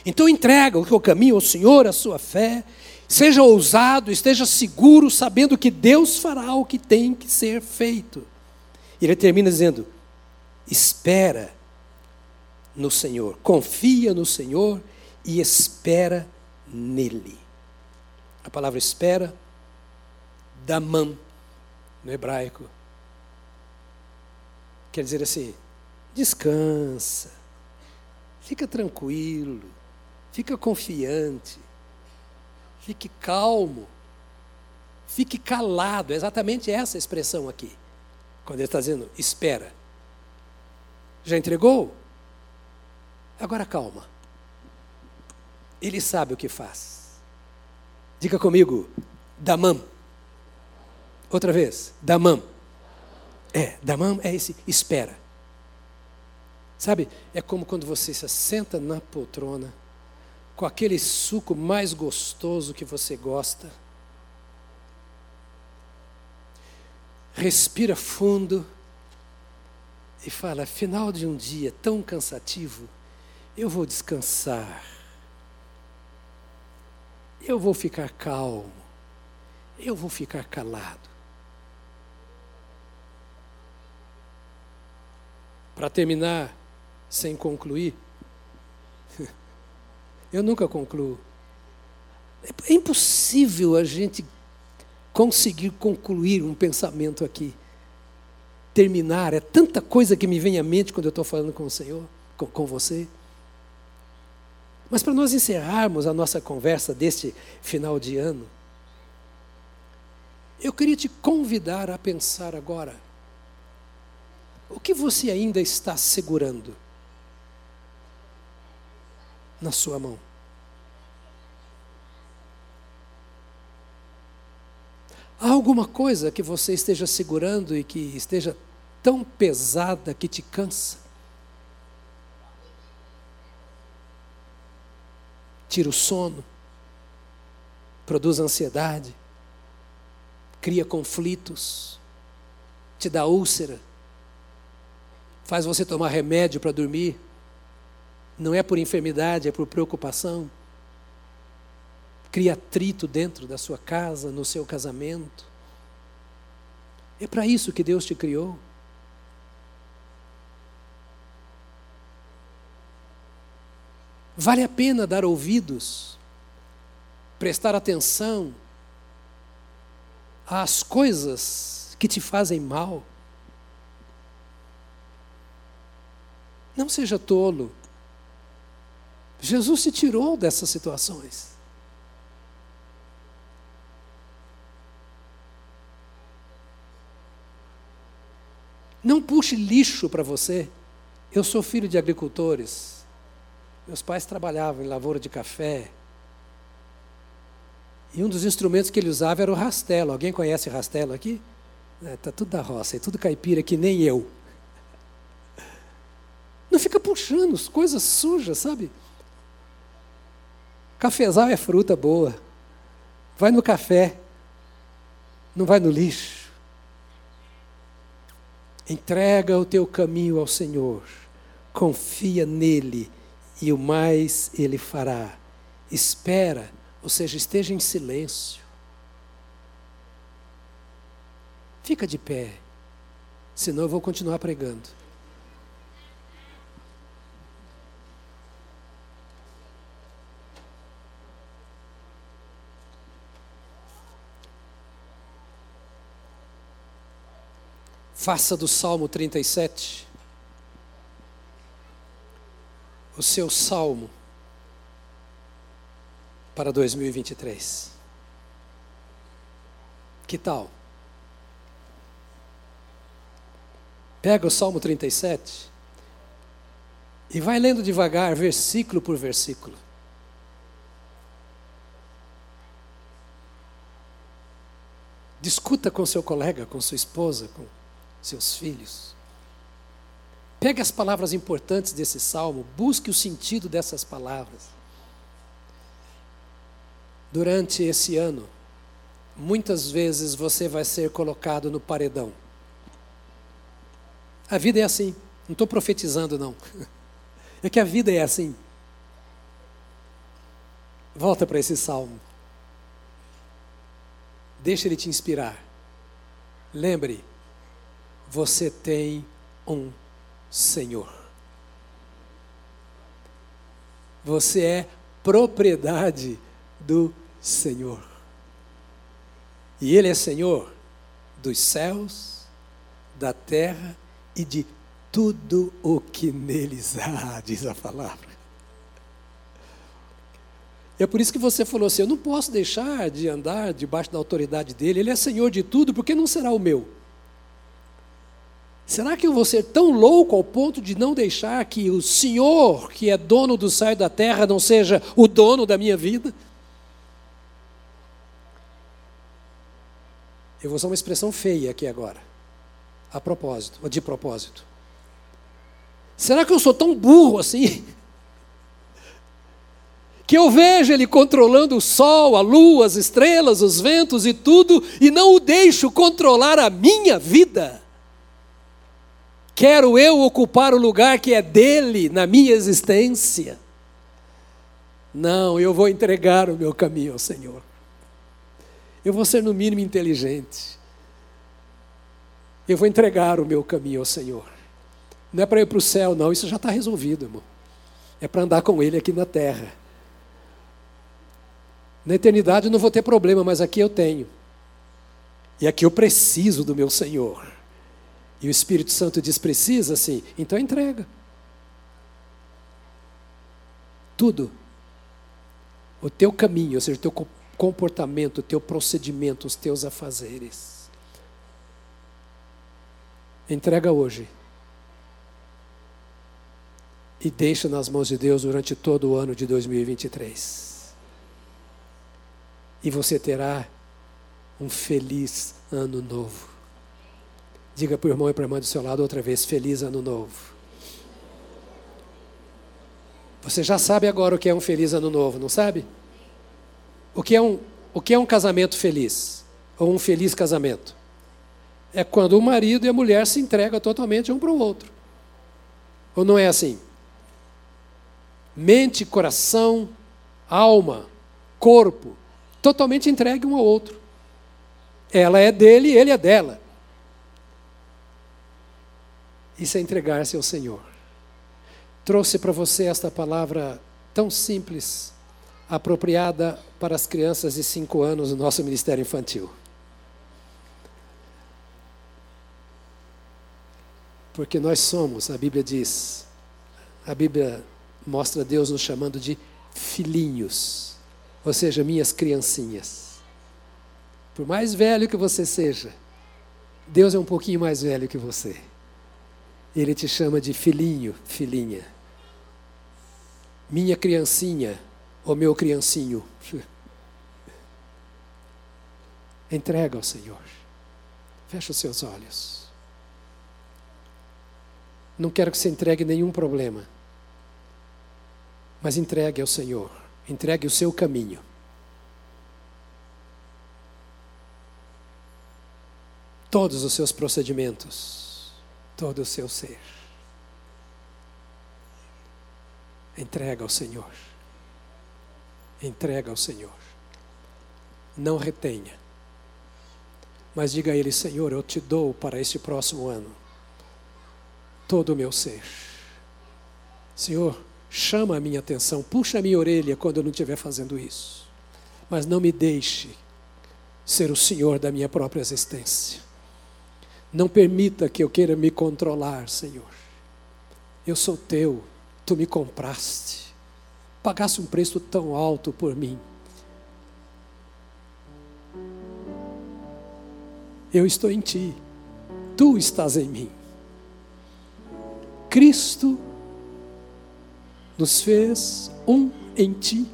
Então entrega o caminho ao Senhor, a sua fé, seja ousado, esteja seguro, sabendo que Deus fará o que tem que ser feito. E ele termina dizendo: espera no Senhor, confia no Senhor e espera nele. A palavra espera, damam, no hebraico, quer dizer assim: descansa, fica tranquilo, fica confiante, fique calmo, fique calado. É exatamente essa expressão aqui, quando ele está dizendo espera. Já entregou? Agora calma. Ele sabe o que faz. Diga comigo, Damam. Outra vez, Damam. É, Damam é esse espera. Sabe, é como quando você se senta na poltrona com aquele suco mais gostoso que você gosta. Respira fundo e fala: final de um dia tão cansativo, eu vou descansar. Eu vou ficar calmo. Eu vou ficar calado. Para terminar, sem concluir, eu nunca concluo. É impossível a gente conseguir concluir um pensamento aqui. Terminar, é tanta coisa que me vem à mente quando eu estou falando com o Senhor, com, com você. Mas para nós encerrarmos a nossa conversa deste final de ano, eu queria te convidar a pensar agora: o que você ainda está segurando na sua mão? Há alguma coisa que você esteja segurando e que esteja tão pesada que te cansa? Tira o sono, produz ansiedade, cria conflitos, te dá úlcera, faz você tomar remédio para dormir. Não é por enfermidade, é por preocupação cria atrito dentro da sua casa, no seu casamento. É para isso que Deus te criou. Vale a pena dar ouvidos, prestar atenção às coisas que te fazem mal. Não seja tolo. Jesus se tirou dessas situações. Não puxe lixo para você. Eu sou filho de agricultores. Meus pais trabalhavam em lavoura de café. E um dos instrumentos que ele usava era o rastelo. Alguém conhece rastelo aqui? Está é, tá tudo da roça, é tudo caipira que nem eu. Não fica puxando coisas sujas, sabe? Cafezal é fruta boa. Vai no café, não vai no lixo. Entrega o teu caminho ao Senhor, confia nele e o mais ele fará. Espera, ou seja, esteja em silêncio. Fica de pé, senão eu vou continuar pregando. Faça do Salmo 37 o seu salmo para 2023. Que tal? Pega o Salmo 37 e vai lendo devagar, versículo por versículo. Discuta com seu colega, com sua esposa, com seus filhos. Pegue as palavras importantes desse salmo, busque o sentido dessas palavras. Durante esse ano, muitas vezes você vai ser colocado no paredão. A vida é assim, não estou profetizando, não. É que a vida é assim. Volta para esse salmo. Deixa ele te inspirar. Lembre, você tem um Senhor. Você é propriedade do Senhor. E Ele é Senhor dos céus, da terra e de tudo o que neles há, diz a palavra. E é por isso que você falou assim: eu não posso deixar de andar debaixo da autoridade dele, ele é Senhor de tudo, porque não será o meu. Será que eu vou ser tão louco ao ponto de não deixar que o Senhor, que é dono do céu e da terra, não seja o dono da minha vida? Eu vou usar uma expressão feia aqui agora, a propósito, ou de propósito. Será que eu sou tão burro assim? Que eu vejo Ele controlando o sol, a lua, as estrelas, os ventos e tudo, e não o deixo controlar a minha vida. Quero eu ocupar o lugar que é dele na minha existência. Não, eu vou entregar o meu caminho ao Senhor. Eu vou ser no mínimo inteligente. Eu vou entregar o meu caminho ao Senhor. Não é para ir para o céu, não, isso já está resolvido, irmão. É para andar com Ele aqui na terra. Na eternidade eu não vou ter problema, mas aqui eu tenho. E aqui eu preciso do meu Senhor. E o Espírito Santo diz: precisa sim, então entrega. Tudo. O teu caminho, ou seja, o teu comportamento, o teu procedimento, os teus afazeres. Entrega hoje. E deixa nas mãos de Deus durante todo o ano de 2023 e você terá um feliz ano novo. Diga para o irmão e para a irmã do seu lado outra vez: Feliz ano novo. Você já sabe agora o que é um feliz ano novo, não sabe? O que é um, o que é um casamento feliz? Ou um feliz casamento? É quando o marido e a mulher se entregam totalmente um para o outro. Ou não é assim? Mente, coração, alma, corpo, totalmente entregue um ao outro. Ela é dele ele é dela. Isso é entregar-se ao Senhor. Trouxe para você esta palavra tão simples, apropriada para as crianças de cinco anos do nosso Ministério Infantil. Porque nós somos, a Bíblia diz, a Bíblia mostra Deus nos chamando de filhinhos ou seja, minhas criancinhas. Por mais velho que você seja, Deus é um pouquinho mais velho que você. Ele te chama de filhinho, filhinha. Minha criancinha, ou meu criancinho. Entrega ao Senhor. Fecha os seus olhos. Não quero que você entregue nenhum problema, mas entregue ao Senhor. Entregue o seu caminho. Todos os seus procedimentos, todo o seu ser. Entrega ao Senhor. Entrega ao Senhor. Não retenha. Mas diga a Ele: Senhor, eu te dou para este próximo ano todo o meu ser. Senhor, chama a minha atenção, puxa a minha orelha quando eu não estiver fazendo isso. Mas não me deixe ser o senhor da minha própria existência. Não permita que eu queira me controlar, Senhor. Eu sou teu, tu me compraste, pagaste um preço tão alto por mim. Eu estou em ti, tu estás em mim. Cristo nos fez um em Ti.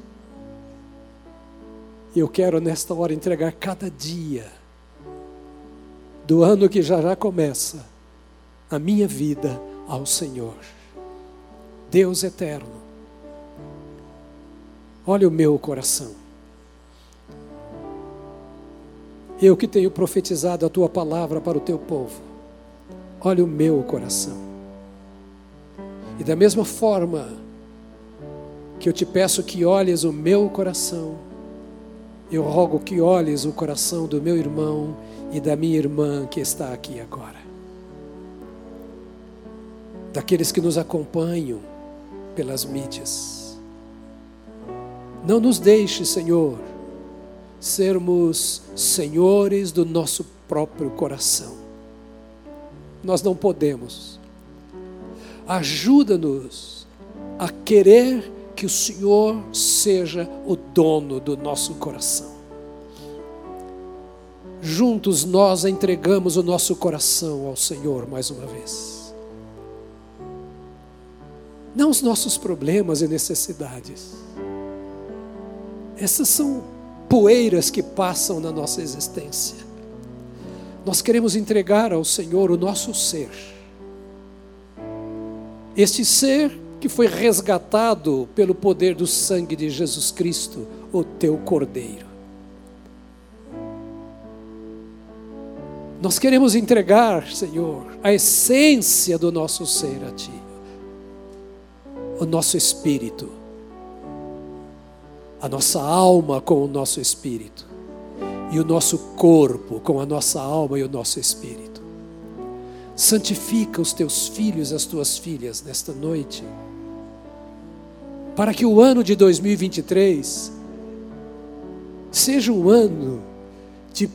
Eu quero nesta hora entregar cada dia do ano que já já começa a minha vida ao Senhor. Deus eterno, olha o meu coração. Eu que tenho profetizado a tua palavra para o teu povo, olha o meu coração. E da mesma forma, que eu te peço que olhes o meu coração. Eu rogo que olhes o coração do meu irmão e da minha irmã que está aqui agora. Daqueles que nos acompanham pelas mídias. Não nos deixe, Senhor, sermos senhores do nosso próprio coração. Nós não podemos. Ajuda-nos a querer que o Senhor seja o dono do nosso coração. Juntos nós entregamos o nosso coração ao Senhor mais uma vez. Não os nossos problemas e necessidades. Essas são poeiras que passam na nossa existência. Nós queremos entregar ao Senhor o nosso ser Este ser que foi resgatado pelo poder do sangue de Jesus Cristo, o teu Cordeiro. Nós queremos entregar, Senhor, a essência do nosso ser a Ti, o nosso espírito, a nossa alma com o nosso espírito, e o nosso corpo com a nossa alma e o nosso espírito. Santifica os teus filhos e as tuas filhas nesta noite, para que o ano de 2023 seja um ano de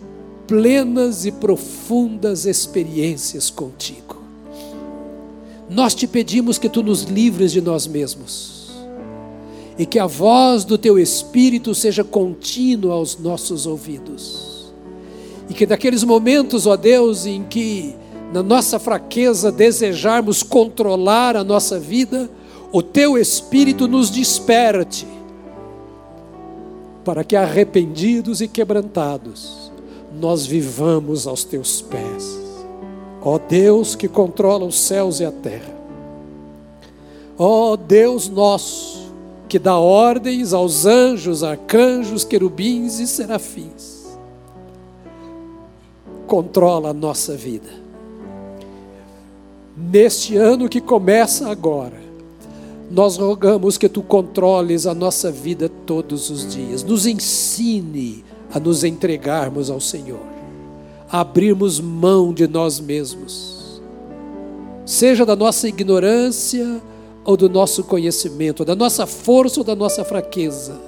plenas e profundas experiências contigo. Nós te pedimos que tu nos livres de nós mesmos e que a voz do teu Espírito seja contínua aos nossos ouvidos. E que daqueles momentos, ó Deus, em que na nossa fraqueza desejarmos controlar a nossa vida, o teu Espírito nos desperte, para que arrependidos e quebrantados, nós vivamos aos teus pés. Ó Deus que controla os céus e a terra. Ó Deus nosso, que dá ordens aos anjos, arcanjos, querubins e serafins. Controla a nossa vida. Neste ano que começa agora, nós rogamos que tu controles a nossa vida todos os dias. Nos ensine a nos entregarmos ao Senhor, a abrirmos mão de nós mesmos, seja da nossa ignorância ou do nosso conhecimento, da nossa força ou da nossa fraqueza,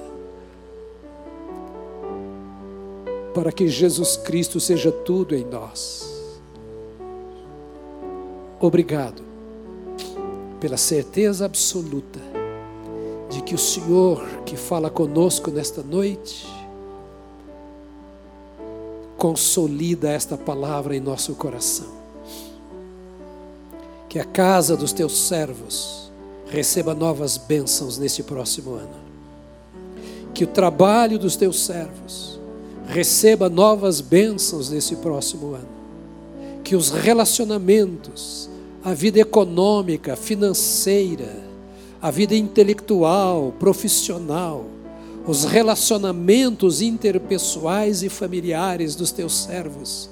para que Jesus Cristo seja tudo em nós. Obrigado pela certeza absoluta de que o Senhor que fala conosco nesta noite, consolida esta palavra em nosso coração. Que a casa dos teus servos receba novas bênçãos neste próximo ano. Que o trabalho dos teus servos receba novas bênçãos nesse próximo ano. Que os relacionamentos, a vida econômica, financeira, a vida intelectual, profissional, os relacionamentos interpessoais e familiares dos teus servos.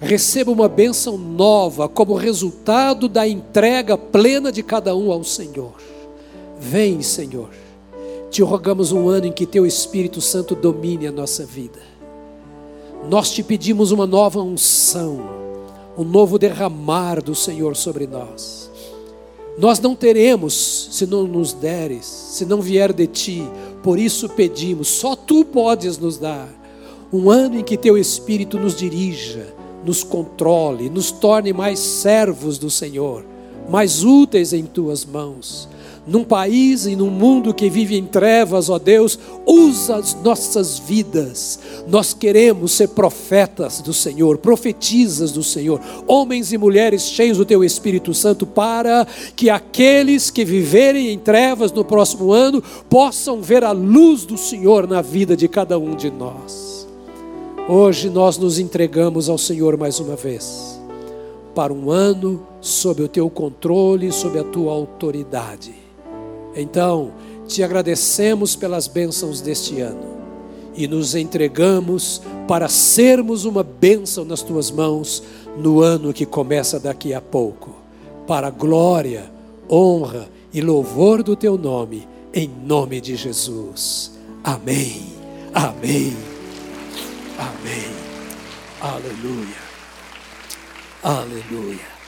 Receba uma bênção nova como resultado da entrega plena de cada um ao Senhor. Vem, Senhor. Te rogamos um ano em que teu Espírito Santo domine a nossa vida. Nós te pedimos uma nova unção, um novo derramar do Senhor sobre nós nós não teremos se não nos deres, se não vier de ti. Por isso pedimos, só tu podes nos dar um ano em que teu Espírito nos dirija, nos controle, nos torne mais servos do Senhor, mais úteis em tuas mãos num país e num mundo que vive em trevas, ó Deus, usa as nossas vidas. Nós queremos ser profetas do Senhor, profetizas do Senhor, homens e mulheres cheios do Teu Espírito Santo, para que aqueles que viverem em trevas no próximo ano possam ver a luz do Senhor na vida de cada um de nós. Hoje nós nos entregamos ao Senhor mais uma vez, para um ano sob o Teu controle, sob a Tua autoridade então, te agradecemos pelas bênçãos deste ano e nos entregamos para sermos uma bênção nas tuas mãos no ano que começa daqui a pouco, para glória, honra e louvor do teu nome, em nome de Jesus. Amém. Amém. Amém. Aleluia. Aleluia.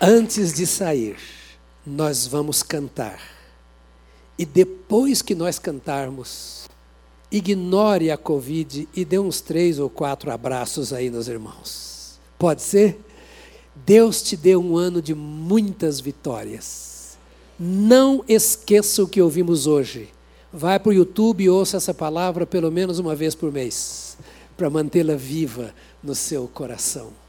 Antes de sair, nós vamos cantar. E depois que nós cantarmos, ignore a Covid e dê uns três ou quatro abraços aí nos irmãos. Pode ser? Deus te deu um ano de muitas vitórias. Não esqueça o que ouvimos hoje. Vai para o YouTube e ouça essa palavra pelo menos uma vez por mês, para mantê-la viva no seu coração.